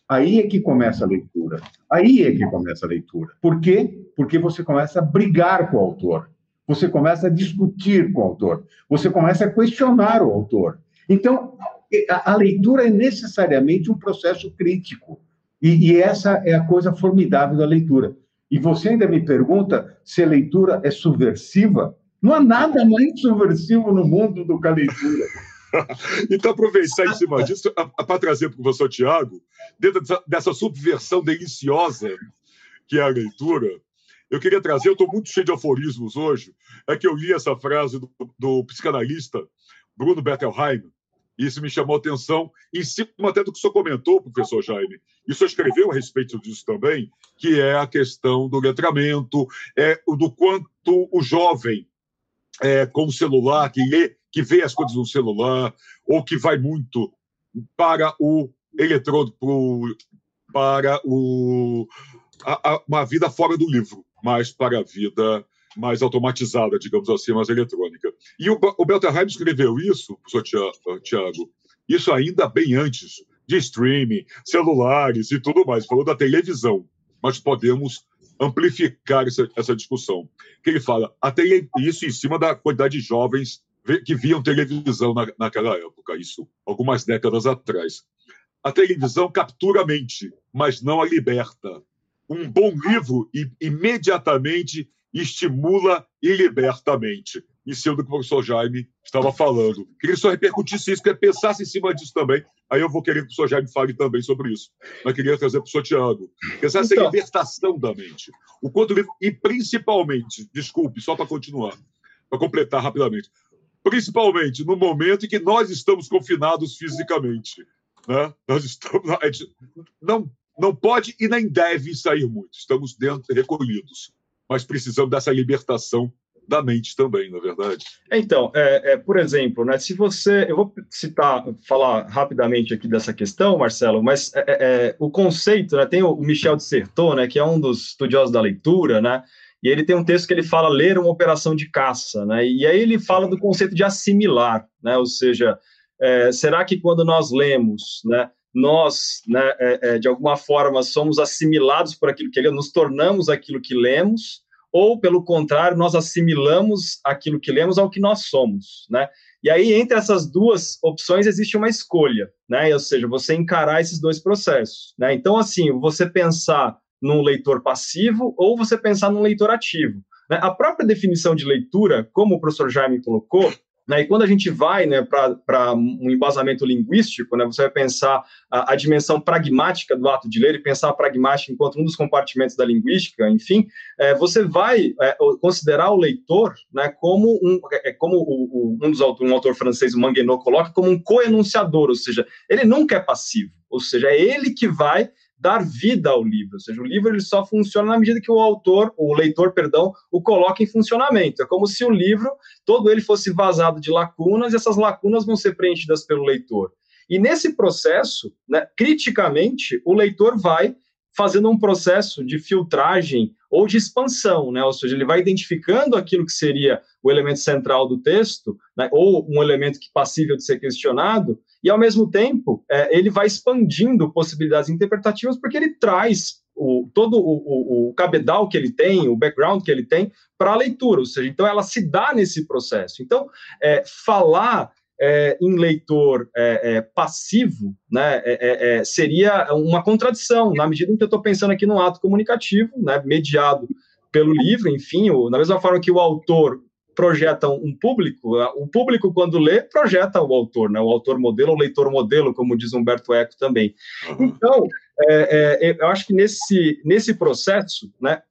aí é que começa a leitura. Aí é que começa a leitura. Por quê? Porque você começa a brigar com o autor. Você começa a discutir com o autor. Você começa a questionar o autor. Então, a, leitura é necessariamente um processo crítico. E, e essa é a coisa formidável da leitura. E você ainda me pergunta se a leitura é subversiva? Não há nada mais subversivo no mundo do que a leitura. então, aproveitar em cima disso para trazer para o professor Tiago, dentro dessa, dessa subversão deliciosa que é a leitura, eu queria trazer, eu estou muito cheio de aforismos hoje, é que eu li essa frase do, do psicanalista Bruno Bettelheim, e isso me chamou a atenção, em cima até do que o senhor comentou, professor Jaime, e o senhor escreveu a respeito disso também, que é a questão do letramento, é, do quanto o jovem é, com o celular, que lê que vê as coisas no celular, ou que vai muito para o eletrônico, para o, a, a, uma vida fora do livro, mas para a vida mais automatizada, digamos assim, mais eletrônica. E o, o Belterheim escreveu isso, professor Tiago, isso ainda bem antes de streaming, celulares e tudo mais. Falou da televisão. Mas podemos amplificar essa, essa discussão. Que ele fala, até isso em cima da quantidade de jovens que viam televisão na, naquela época, isso algumas décadas atrás. A televisão captura a mente, mas não a liberta. Um bom livro imediatamente estimula e liberta a mente. Isso é o que o professor Jaime estava falando. Queria só repercutisse isso, queria pensasse em cima disso também. Aí eu vou querer que o professor Jaime fale também sobre isso. Mas queria trazer para o professor Tiago. Essa então, libertação da mente. O quanto e principalmente, desculpe, só para continuar, para completar rapidamente, principalmente no momento em que nós estamos confinados fisicamente. Né? Nós estamos, não, não pode e nem deve sair muito. Estamos dentro, recolhidos. Mas precisamos dessa libertação da mente também, na é verdade. Então, é, é, por exemplo, né, se você, eu vou citar, falar rapidamente aqui dessa questão, Marcelo, mas é, é, é o conceito, né, tem o Michel de Certeau, né, que é um dos estudiosos da leitura, né, e ele tem um texto que ele fala ler uma operação de caça, né, e aí ele fala do conceito de assimilar, né, ou seja, é, será que quando nós lemos, né, nós, né, de alguma forma, somos assimilados por aquilo que lemos, nos tornamos aquilo que lemos, ou, pelo contrário, nós assimilamos aquilo que lemos ao que nós somos, né? E aí, entre essas duas opções, existe uma escolha, né? Ou seja, você encarar esses dois processos, né? Então, assim, você pensar num leitor passivo ou você pensar num leitor ativo. Né? A própria definição de leitura, como o professor Jaime colocou, né? E quando a gente vai né, para um embasamento linguístico, né, você vai pensar a, a, dimensão pragmática do ato de ler e pensar a pragmática enquanto um dos compartimentos da linguística, enfim, é, você vai é, considerar o leitor né, como, um, é, como o, o, um dos autores, um autor francês, o Manguenot, coloca, como um coenunciador, ou seja, ele nunca é passivo, ou seja, é ele que vai dar vida ao livro, ou seja, o livro ele só funciona na medida que o autor, o leitor, perdão, o coloca em funcionamento. É como se o livro, todo ele fosse vazado de lacunas e essas lacunas vão ser preenchidas pelo leitor. E nesse processo, né, criticamente, o leitor vai fazendo um processo de filtragem ou de expansão, né? ou seja, ele vai identificando aquilo que seria o elemento central do texto, né? ou um elemento que passível de ser questionado, e ao mesmo tempo é, ele vai expandindo possibilidades interpretativas porque ele traz o, todo o, o, o, cabedal que ele tem, o background que ele tem para a leitura, ou seja, então ela se dá nesse processo. Então, é, falar é, em leitor é, é, passivo, né, é, é, é, seria uma contradição, na medida em que eu estou pensando aqui no ato comunicativo, né, mediado pelo livro, enfim, o, na mesma forma que o autor projeta um público, o público, quando lê, projeta o autor, né, o autor modelo, o leitor modelo, como diz Humberto Eco também. Então, eu acho que nesse, nesse processo, né,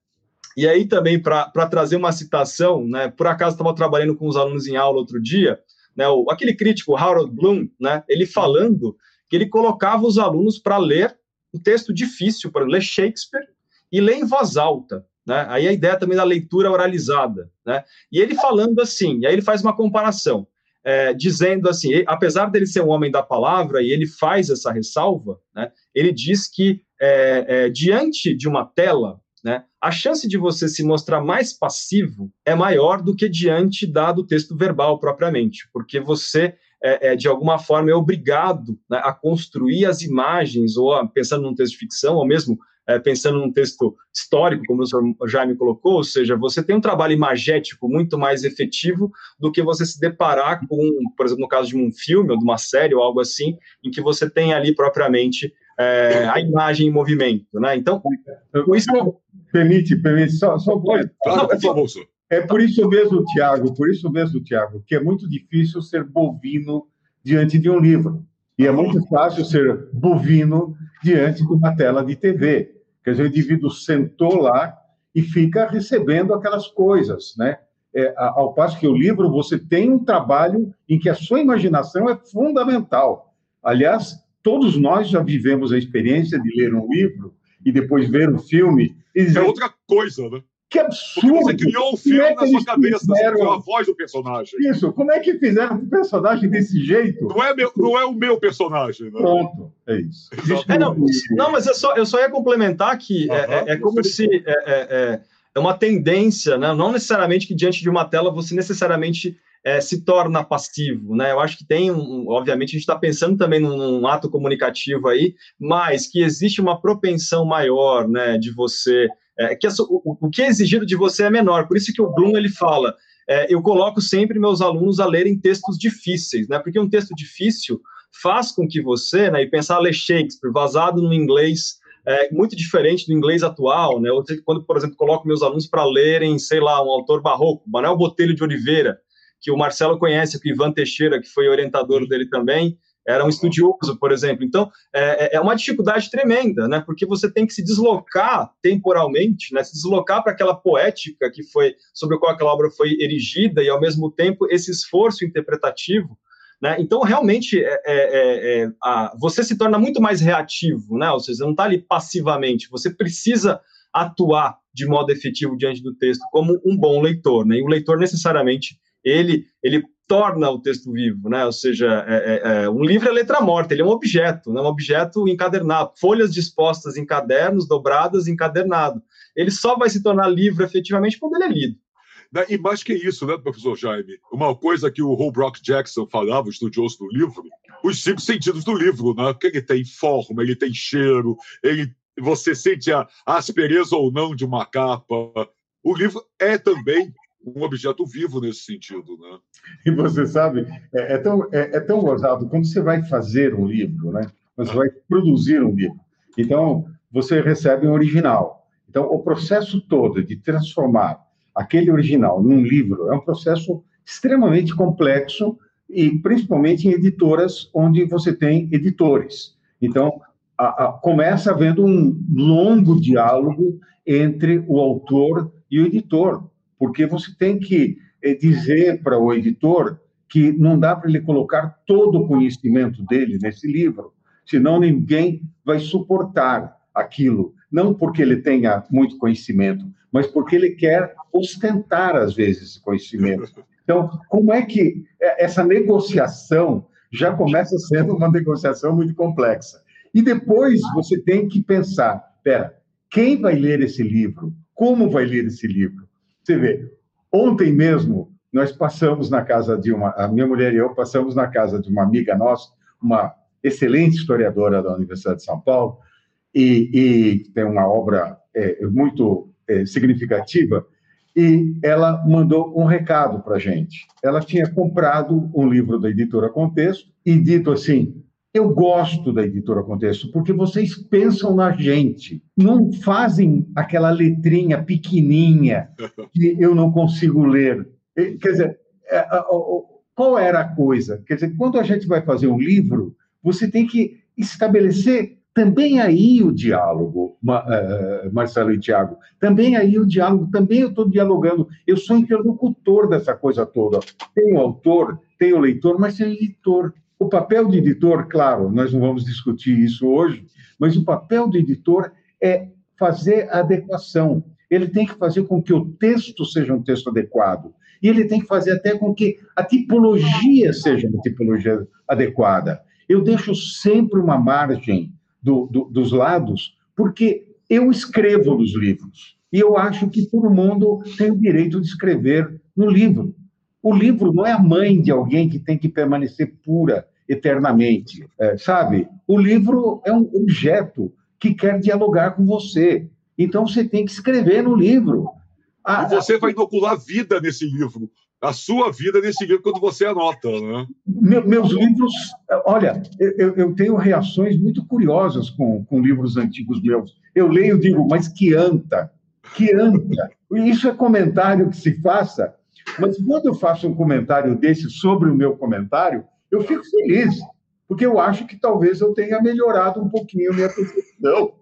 e aí também para trazer uma citação, né, por acaso estava trabalhando com os alunos em aula outro dia, né, o, aquele crítico Harold Bloom, né, ele falando que ele colocava os alunos para ler um texto difícil, para ler Shakespeare e ler em voz alta. Né? Aí a ideia também da leitura oralizada. Né? E ele falando assim, e aí ele faz uma comparação, é, dizendo assim, apesar dele ser um homem da palavra, e ele faz essa ressalva, né, ele diz que é, é, diante de uma tela, né, a chance de você se mostrar mais passivo é maior do que diante dado texto verbal propriamente, porque você é, é, de alguma forma é obrigado né, a construir as imagens, ou a, pensando num texto de ficção, ou mesmo é, pensando num texto histórico, como o senhor Jaime colocou, ou seja, você tem um trabalho imagético muito mais efetivo do que você se deparar com, por exemplo, no caso de um filme ou de uma série ou algo assim, em que você tem ali propriamente é, a imagem em movimento, né? Então, isso permite, permite só, só pode. Claro, por favor, senhor. É por isso mesmo, Tiago, por isso mesmo, Tiago, que é muito difícil ser bovino diante de um livro. E é muito fácil ser bovino diante de uma tela de TV. Quer dizer, o indivíduo sentou lá e fica recebendo aquelas coisas, né? É, ao passo que o livro, você tem um trabalho em que a sua imaginação é fundamental. Aliás, todos nós já vivemos a experiência de ler um livro e depois ver um filme. E dizer, é outra coisa, né? Que absurdo! Porque você criou um filme é na sua cabeça, fizeram... você criou a voz do personagem. Isso, como é que fizeram o personagem desse jeito? Não é, meu, não é o meu personagem, né? Pronto, é isso. É, não, não, mas eu só, eu só ia complementar que é, é, é como se é, é, é, uma tendência, né? não necessariamente que diante de uma tela você necessariamente é, se torna passivo, né? Eu acho que tem, um, obviamente, a gente está pensando também num, num, ato comunicativo aí, mas que existe uma propensão maior, né, de você, é, que a, o, o, que é exigido de você é menor. Por isso que o Bloom ele fala, é, eu coloco sempre meus alunos a lerem textos difíceis, né? Porque um texto difícil faz com que você, né, e pensar ler Shakespeare vazado no inglês é muito diferente do inglês atual, né? Quando, por exemplo, coloco meus alunos para lerem, sei lá, um autor barroco, Manuel Botelho de Oliveira, que o Marcelo conhece, que o Ivan Teixeira, que foi orientador dele também, era um estudioso, por exemplo. Então, é, é, é uma dificuldade tremenda, né? Porque você tem que se deslocar temporalmente, né? Se deslocar para aquela poética que foi sobre a qual aquela obra foi erigida e, ao mesmo tempo, esse esforço interpretativo. Né? Então, realmente, é, é, é, é a, você se torna muito mais reativo, né? Ou seja, você não está ali passivamente, você precisa atuar de modo efetivo diante do texto como um bom leitor, né? E o leitor necessariamente ele ele torna o texto vivo, né? Ou seja, é, é, é, um livro é letra morta, ele é um objeto, né? um objeto encadernado, folhas dispostas em cadernos, dobradas, encadernado. Ele só vai se tornar livro efetivamente quando ele é lido. Né, e mais que isso, né, professor Jaime? Uma coisa que o Holbrook Jackson falava, estudioso do livro, os cinco sentidos do livro, né? Que ele tem forma, ele tem cheiro, ele, você sente a aspereza ou não de uma capa. O livro é também um objeto vivo nesse sentido, né? E você sabe, é, é tão, é, é, tão gozado, quando você vai fazer um livro, né? Você vai produzir um livro. Então, você recebe um original. Então, o processo todo de transformar aquele original num livro é um processo extremamente complexo e principalmente em editoras onde você tem editores. Então, a, a, começa havendo um longo diálogo entre o autor e o editor porque você tem que eh, dizer para o editor que não dá para ele colocar todo o conhecimento dele nesse livro, senão ninguém vai suportar aquilo. Não porque ele tenha muito conhecimento, mas porque ele quer ostentar, às vezes, esse conhecimento. Então, como é que eh, essa negociação já começa sendo uma negociação muito complexa? E depois você tem que pensar: pera, quem vai ler esse livro? Como vai ler esse livro? Você vê, ontem mesmo nós passamos na casa de uma, a minha mulher e eu passamos na casa de uma amiga nossa, uma excelente historiadora da Universidade de São Paulo, e, e tem uma obra é, muito é, significativa, e ela mandou um recado para a gente. Ela tinha comprado um livro da editora Contexto e dito assim: eu gosto da editora Contexto, porque vocês pensam na gente, não fazem aquela letrinha pequenininha que eu não consigo ler. Quer dizer, é, qual era a coisa? Quer dizer, quando a gente vai fazer um livro, você tem que estabelecer também aí o diálogo, é, Marcelo e Tiago, também aí o diálogo, também eu estou dialogando, eu sou interlocutor dessa coisa toda. Tem o autor, tem o leitor, mas tem o editor. O papel de editor, claro, nós não vamos discutir isso hoje, mas o papel do editor é fazer a adequação. Ele tem que fazer com que o texto seja um texto adequado. E ele tem que fazer até com que a tipologia seja uma tipologia adequada. Eu deixo sempre uma margem do, do, dos lados, porque eu escrevo nos livros. E eu acho que todo mundo tem o direito de escrever no livro. O livro não é a mãe de alguém que tem que permanecer pura eternamente, é, sabe? O livro é um objeto que quer dialogar com você. Então você tem que escrever no livro. A, você vai inocular vida nesse livro, a sua vida nesse livro quando você anota, né? Meu, meus livros, olha, eu, eu, tenho reações muito curiosas com, com livros antigos meus. Eu leio e digo, mas que anta, que anta. Isso é comentário que se faça mas quando eu faço um comentário desse sobre o meu comentário, eu fico feliz, porque eu acho que talvez eu tenha melhorado um pouquinho minha percepção.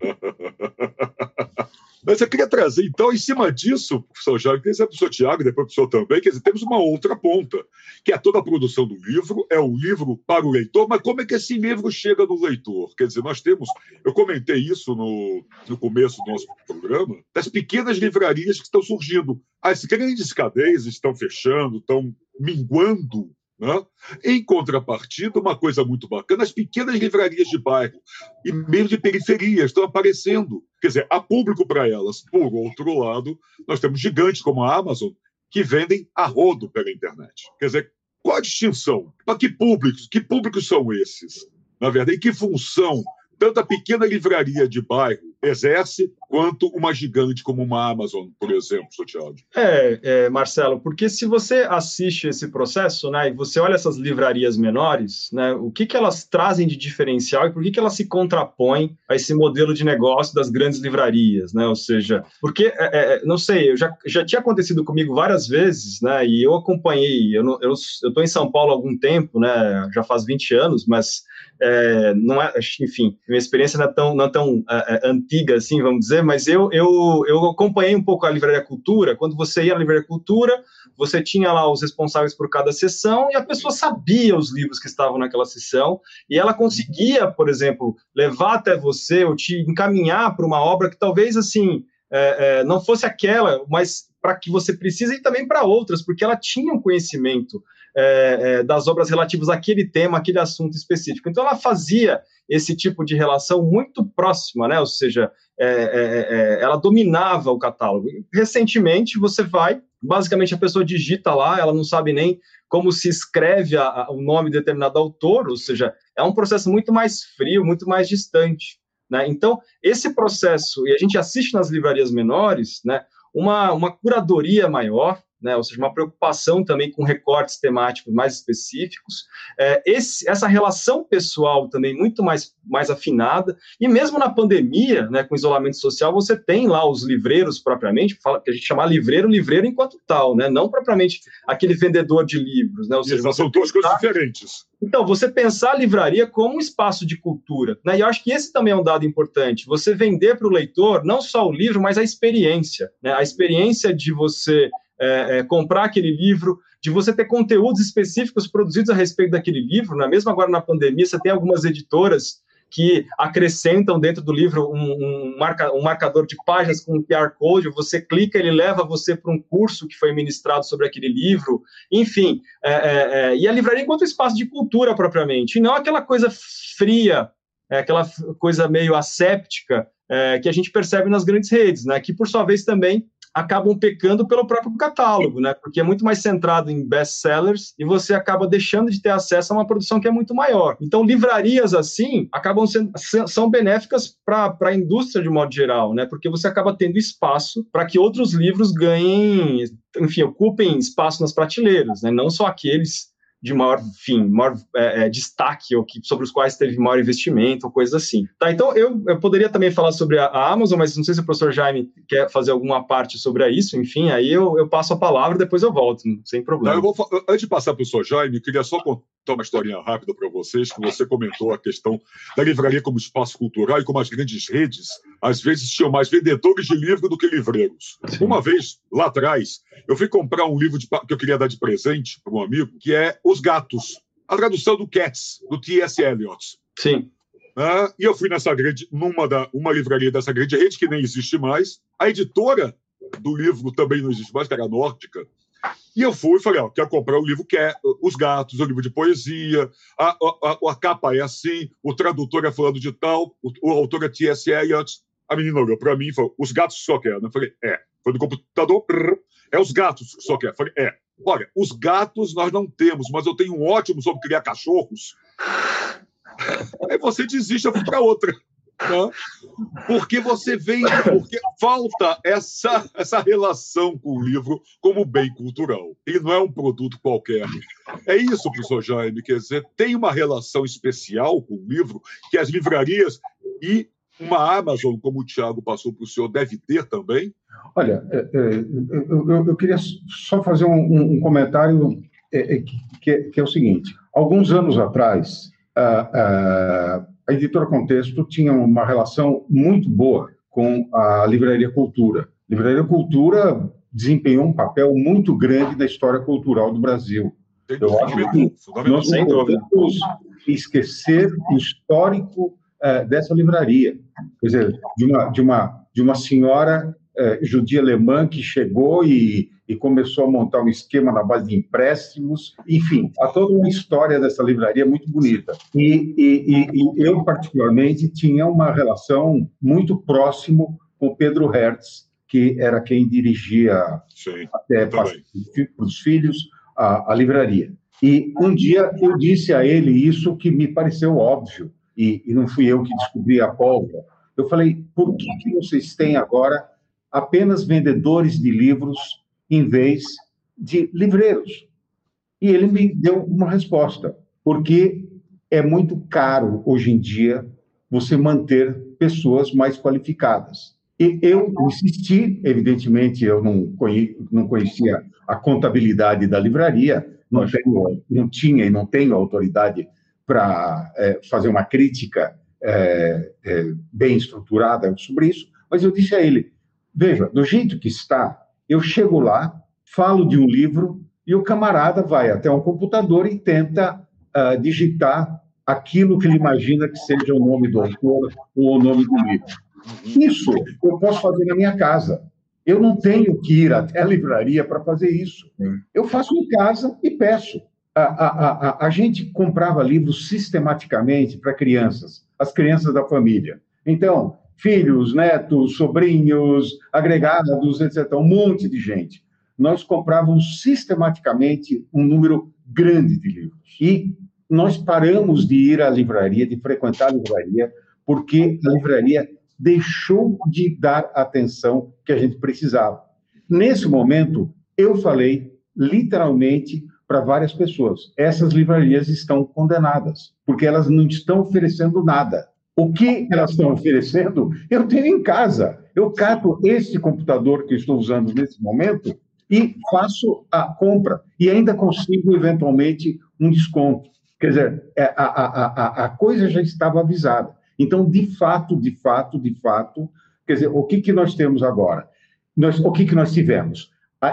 Mas eu queria trazer, então, em cima disso, professor Jair, que o professor Tiago, depois o professor também, quer dizer, temos uma outra ponta, que é toda a produção do livro, é o livro para o leitor, mas como é que esse livro chega no leitor? Quer dizer, nós temos, eu comentei isso no, no começo do nosso programa, das pequenas livrarias que estão surgindo. As grandes cadeias estão fechando, estão minguando né? Em contrapartida, uma coisa muito bacana, as pequenas livrarias de bairro e mesmo de periferia estão aparecendo. Quer dizer, há público para elas. Por outro lado, nós temos gigantes como a Amazon que vendem a rodo pela internet. Quer dizer, qual a distinção? Para que públicos? Que públicos são esses? Na verdade, em que função tanto a pequena livraria de bairro exerce quanto uma gigante como uma Amazon, por exemplo, Santiago. É, é, Marcelo, porque se você assiste esse processo, né, e você olha essas livrarias menores, né, o que, que elas trazem de diferencial e por que, que elas se contrapõem a esse modelo de negócio das grandes livrarias, né? Ou seja, porque, é, é, não sei, eu já, já tinha acontecido comigo várias vezes, né, e eu acompanhei, eu estou eu, eu em São Paulo há algum tempo, né, já faz 20 anos, mas é, não é, enfim, minha experiência não é tão, não é tão é, é, antiga assim, vamos dizer, mas eu, eu, eu acompanhei um pouco a Livraria Cultura. Quando você ia na Livraria Cultura, você tinha lá os responsáveis por cada sessão e a pessoa sabia os livros que estavam naquela sessão e ela conseguia, por exemplo, levar até você ou te encaminhar para uma obra que talvez assim é, é, não fosse aquela, mas para que você precise e também para outras, porque ela tinha um conhecimento é, é, das obras relativas àquele tema, aquele assunto específico. Então, ela fazia esse tipo de relação muito próxima, né? Ou seja, é, é, é ela dominava o catálogo. Recentemente, você vai, basicamente a pessoa digita lá, ela não sabe nem como se escreve a, a, o nome de determinado autor, ou seja, é um processo muito mais frio, muito mais distante. Né? Então, esse processo, e a gente assiste nas livrarias menores, né, uma, uma curadoria maior, né, ou seja, uma preocupação também com recortes temáticos mais específicos, é, esse, essa relação pessoal também muito mais, mais afinada, e mesmo na pandemia, né, com isolamento social, você tem lá os livreiros propriamente, fala, que a gente chama livreiro, livreiro enquanto tal, né, não propriamente aquele vendedor de livros. Né, ou seja, são duas coisas diferentes. Então, você pensar a livraria como um espaço de cultura, né, e eu acho que esse também é um dado importante, você vender para o leitor não só o livro, mas a experiência, né, a experiência de você é, é, comprar aquele livro, de você ter conteúdos específicos produzidos a respeito daquele livro, né? mesmo agora na pandemia, você tem algumas editoras que acrescentam dentro do livro um, um, marca, um marcador de páginas com um QR Code, você clica, ele leva você para um curso que foi ministrado sobre aquele livro, enfim, é, é, é, e a livraria enquanto espaço de cultura propriamente, e não aquela coisa fria, é, aquela coisa meio asséptica é, que a gente percebe nas grandes redes, né, que por sua vez também acabam pecando pelo próprio catálogo, né? Porque é muito mais centrado em best-sellers e você acaba deixando de ter acesso a uma produção que é muito maior. Então, livrarias assim acabam sendo são benéficas para a indústria de modo geral, né? Porque você acaba tendo espaço para que outros livros ganhem, enfim, ocupem espaço nas prateleiras, né? Não só aqueles de maior, enfim, maior é, é, destaque ou que, sobre os quais teve maior investimento ou coisas assim. Tá, então eu, eu poderia também falar sobre a, a, Amazon, mas não sei se o professor Jaime quer fazer alguma parte sobre isso, enfim, aí eu, eu passo a palavra e depois eu volto, sem problema. Não, vou, antes de passar para o professor Jaime, queria só contar uma historinha rápida para vocês, que você comentou a questão da livraria como espaço cultural e como as grandes redes, às vezes, tinham mais vendedores de livro do que livreiros. Sim. Uma vez, lá atrás, eu fui comprar um livro de, que eu queria dar de presente para um amigo, que é Os Gatos, a tradução do Cats, do T.S. Eliot. Sim. Ah, e eu fui nessa grande, numa da, uma livraria dessa grande rede que nem existe mais. A editora do livro também não existe mais, que era nórdica. E eu fui e falei, ó, quero comprar o livro que é Os Gatos, o livro de poesia, a, a, a, a capa é assim, o tradutor é falando de tal, o, o autor é T.S. Eliot. A menina olhou para mim e falou, os gatos só querem. Eu falei, é. Foi do computador, é os gatos só querem. Eu falei, é. Olha, os gatos nós não temos, mas eu tenho um ótimo sobre criar cachorros. Aí você desiste, eu fui para outra. Né? Porque você vem, porque falta essa, essa relação com o livro como bem cultural. Ele não é um produto qualquer. É isso, professor Jaime, quer dizer, tem uma relação especial com o livro que as livrarias e uma Amazon, como o Tiago passou para o senhor, deve ter também? Olha, é, é, eu, queria só fazer um, comentário é, que, é o seguinte: alguns anos atrás, a editora Contexto tinha uma relação muito boa com a Livraria Cultura. A Livraria Cultura desempenhou um papel muito grande na história cultural do Brasil. Eu acho que nós não podemos esquecer o histórico é, dessa livraria. Quer dizer, de uma, de uma, de uma senhora é, judia alemã que chegou e, e começou a montar um esquema na base de empréstimos. Enfim, há toda uma história dessa livraria muito bonita. E, e, e eu, particularmente, tinha uma relação muito próximo com Pedro Hertz, que era quem dirigia Sim, até para os filhos a, a livraria. E um dia eu disse a ele isso que me pareceu óbvio, e, e não fui eu que descobri a pólvora. Eu falei, por que, que vocês têm agora apenas vendedores de livros em vez de livreiros? E ele me deu uma resposta, porque é muito caro hoje em dia você manter pessoas mais qualificadas. E eu insisti, evidentemente, eu não, não conhecia a contabilidade da livraria, não, tenho, não tinha e não tenho autoridade para é, fazer uma crítica é, é, bem estruturada sobre isso, mas eu disse a ele: veja, do jeito que está, eu chego lá, falo de um livro e o camarada vai até um computador e tenta uh, digitar aquilo que ele imagina que seja o nome do autor ou o nome do livro. Isso eu posso fazer na minha casa. Eu não tenho que ir até a livraria para fazer isso. Eu faço em casa e peço. A, a, a, a gente comprava livros sistematicamente para crianças, as crianças da família. Então, filhos, netos, sobrinhos, agregados, etc., um monte de gente. Nós comprávamos sistematicamente um número grande de livros. E nós paramos de ir à livraria, de frequentar a livraria, porque a livraria deixou de dar a atenção que a gente precisava. Nesse momento, eu falei literalmente para várias pessoas: essas livrarias estão condenadas, porque elas não estão oferecendo nada. O que elas estão oferecendo, eu tenho em casa. Eu cato esse computador que estou usando nesse momento e faço a compra. E ainda consigo, eventualmente, um desconto. Quer dizer, é, a, a, a, a coisa já estava avisada. Então, de fato, de fato, de fato, quer dizer, o que, que nós temos agora? Nós, o que, que nós tivemos?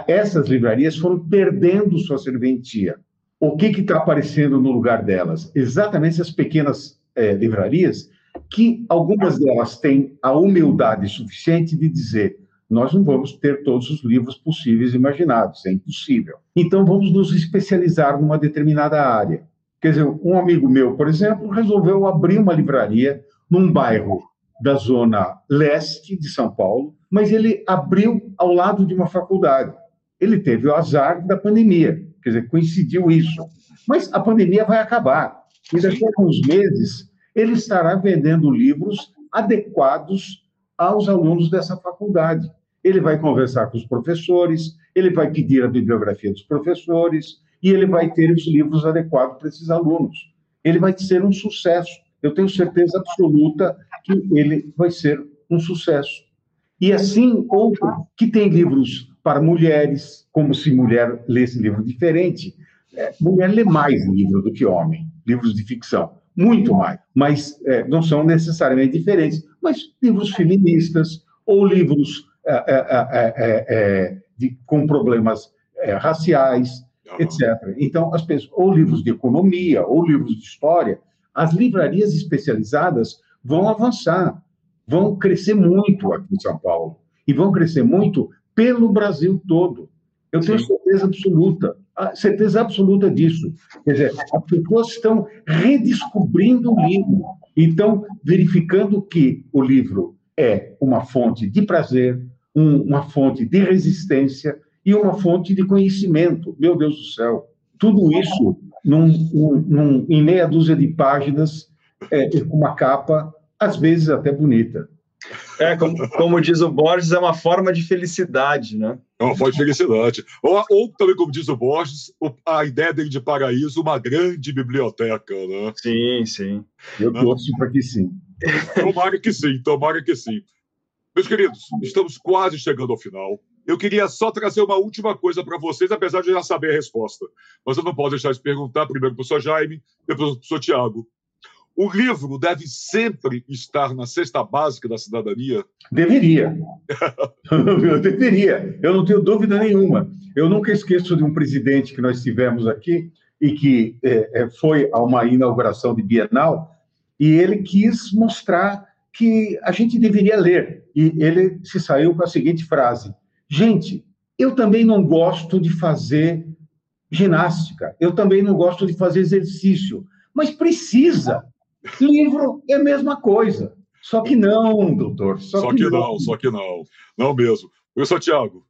Essas livrarias foram perdendo sua serventia. O que está aparecendo no lugar delas? Exatamente as pequenas é, livrarias, que algumas delas têm a humildade suficiente de dizer: nós não vamos ter todos os livros possíveis e imaginados, é impossível. Então, vamos nos especializar numa determinada área. Quer dizer, um amigo meu, por exemplo, resolveu abrir uma livraria num bairro da zona leste de São Paulo, mas ele abriu ao lado de uma faculdade. Ele teve o azar da pandemia, quer dizer, coincidiu isso. Mas a pandemia vai acabar. E daqui a alguns meses, ele estará vendendo livros adequados aos alunos dessa faculdade. Ele vai conversar com os professores, ele vai pedir a bibliografia dos professores e ele vai ter os livros adequados para esses alunos. Ele vai ser um sucesso eu tenho certeza absoluta que ele vai ser um sucesso. E assim, outro que tem livros para mulheres, como se mulher lesse livro diferente. É, mulher lê mais livro do que homem, livros de ficção, muito mais, mas é, não são necessariamente diferentes. Mas livros feministas ou livros é, é, é, de, com problemas raciais, etc. Então, as pessoas, ou livros de economia, ou livros de história, as livrarias especializadas vão avançar, vão crescer muito aqui em São Paulo e vão crescer muito pelo Brasil todo. Eu tenho Sim. certeza absoluta, certeza absoluta disso. Quer dizer, as pessoas estão redescobrindo o livro, estão verificando que o livro é uma fonte de prazer, um, uma fonte de resistência e uma fonte de conhecimento. Meu Deus do céu, tudo isso num, num, em meia dúzia de páginas, é, com uma capa, às vezes até bonita. É, como, como, diz o Borges, é uma forma de felicidade, né? É uma forma de felicidade. Ou, ou também, como diz o Borges, a ideia dele de paraíso, uma grande biblioteca, né? Sim, sim. Eu torço para que sim. Tomara que sim, tomara que sim. Meus queridos, estamos quase chegando ao final. Eu queria só trazer uma última coisa para vocês, apesar de já saber a resposta. Mas eu não posso deixar de perguntar primeiro para o professor Jaime, depois para o professor Tiago. O livro deve sempre estar na cesta básica da cidadania? Deveria. eu deveria. Eu não tenho dúvida nenhuma. Eu nunca esqueço de um presidente que nós tivemos aqui e que é, é foi a uma inauguração de Bienal e ele quis mostrar que a gente deveria ler. E ele se saiu com a seguinte frase: Gente, eu também não gosto de fazer ginástica, eu também não gosto de fazer exercício, mas precisa. Livro é a mesma coisa. Só que não, doutor. Só, só que, que, não, não, só que não. Não mesmo. Professor Tiago.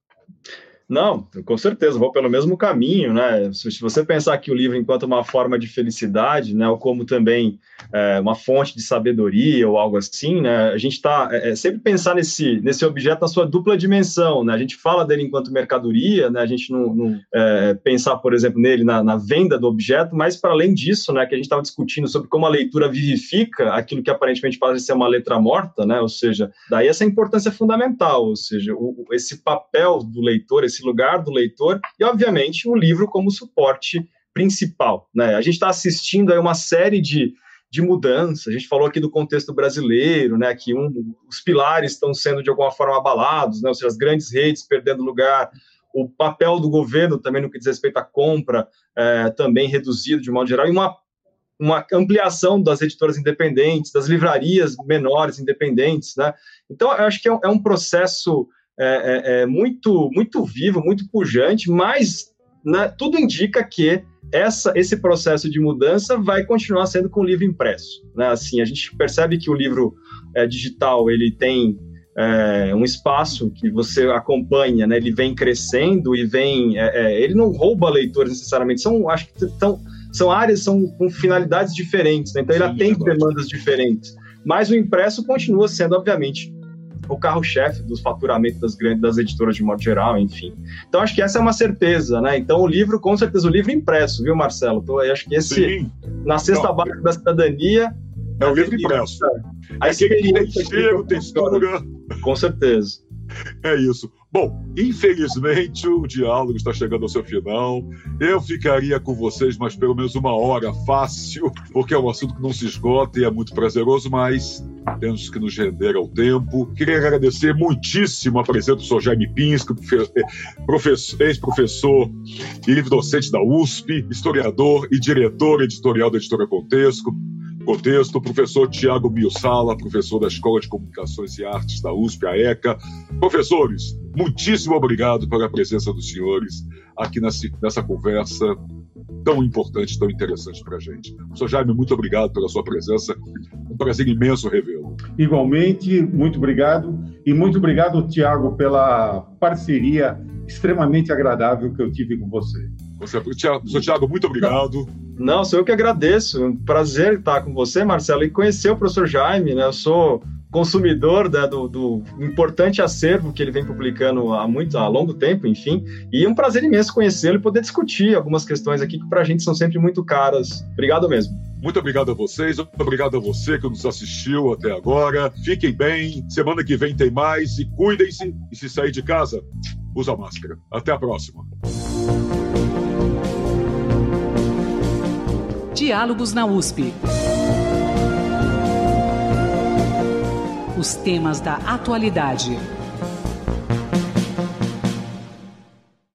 Não, com certeza, vou pelo mesmo caminho, né? Se você pensar que o livro enquanto uma forma de felicidade, né, ou como também é, uma fonte de sabedoria ou algo assim, né? A gente está é, é, sempre pensar nesse, nesse objeto na sua dupla dimensão, né? A gente fala dele enquanto mercadoria, né? A gente não, não é, pensar, por exemplo, nele na, na, venda do objeto, mas para além disso, né? Que a gente estava discutindo sobre como a leitura vivifica aquilo que aparentemente parece ser uma letra morta, né? Ou seja, daí essa importância fundamental, ou seja, o, esse papel do leitor, esse esse lugar do leitor e, obviamente, o livro como suporte principal. Né? A gente está assistindo a uma série de, de mudanças. A gente falou aqui do contexto brasileiro, né, que um, os pilares estão sendo de alguma forma abalados, né, ou seja, as grandes redes perdendo lugar, o papel do governo também no que diz respeito à compra é, também reduzido de modo geral, e uma, uma ampliação das editoras independentes, das livrarias menores independentes. Né? Então, eu acho que é um, é um processo é, é, é muito, muito vivo, muito pujante, mas tudo indica que essa, esse processo de mudança vai continuar sendo com o livro impresso. Né? Assim, a gente percebe que o livro é, digital ele tem é, um espaço que você acompanha, né? ele vem crescendo e vem. É, é ele não rouba leitores necessariamente, são, acho que tão, são áreas são com finalidades diferentes, né? então ele Sim, atende demandas diferentes. Mas o impresso continua sendo, obviamente, o carro-chefe dos faturamentos das grandes das editoras de modo geral, enfim. Então acho que essa é uma certeza, né? Então o livro, com certeza, o livro impresso, viu, Marcelo? Então, eu acho que esse Sim. na sexta Não, base da cidadania é o livro impresso. A é experiência tem cheiro, textura. Com certeza. É isso. Bom, infelizmente o diálogo está chegando ao seu final. Eu ficaria com vocês mais pelo menos uma hora fácil, porque é um assunto que não se esgota e é muito prazeroso, mas temos que nos render ao tempo. Queria agradecer muitíssimo a presença do Sr. Jaime Pinsky, ex-professor e livre-docente da USP, historiador e diretor editorial da Editora Contexto contexto, professor Tiago Miosala, professor da Escola de Comunicações e Artes da USP, a ECA. Professores, muitíssimo obrigado pela presença dos senhores aqui nessa conversa tão importante, tão interessante para a gente. Professor Jaime, muito obrigado pela sua presença. Um prazer imenso revê-lo. Igualmente, muito obrigado. E muito obrigado, Tiago, pela parceria extremamente agradável que eu tive com você. Você, Tiago, muito obrigado. Não, sou eu que agradeço. É um prazer estar com você, Marcelo, e conhecer o professor Jaime, né? Eu sou consumidor né, do, do, importante acervo que ele vem publicando há muito, há longo tempo, enfim. E é um prazer imenso conhecê-lo e poder discutir algumas questões aqui que para a gente são sempre muito caras. Obrigado mesmo. Muito obrigado a vocês, obrigado a você que nos assistiu até agora. Fiquem bem, semana que vem tem mais e cuidem-se. E se sair de casa, usa máscara. Até a próxima. Diálogos na USP. Os temas da atualidade.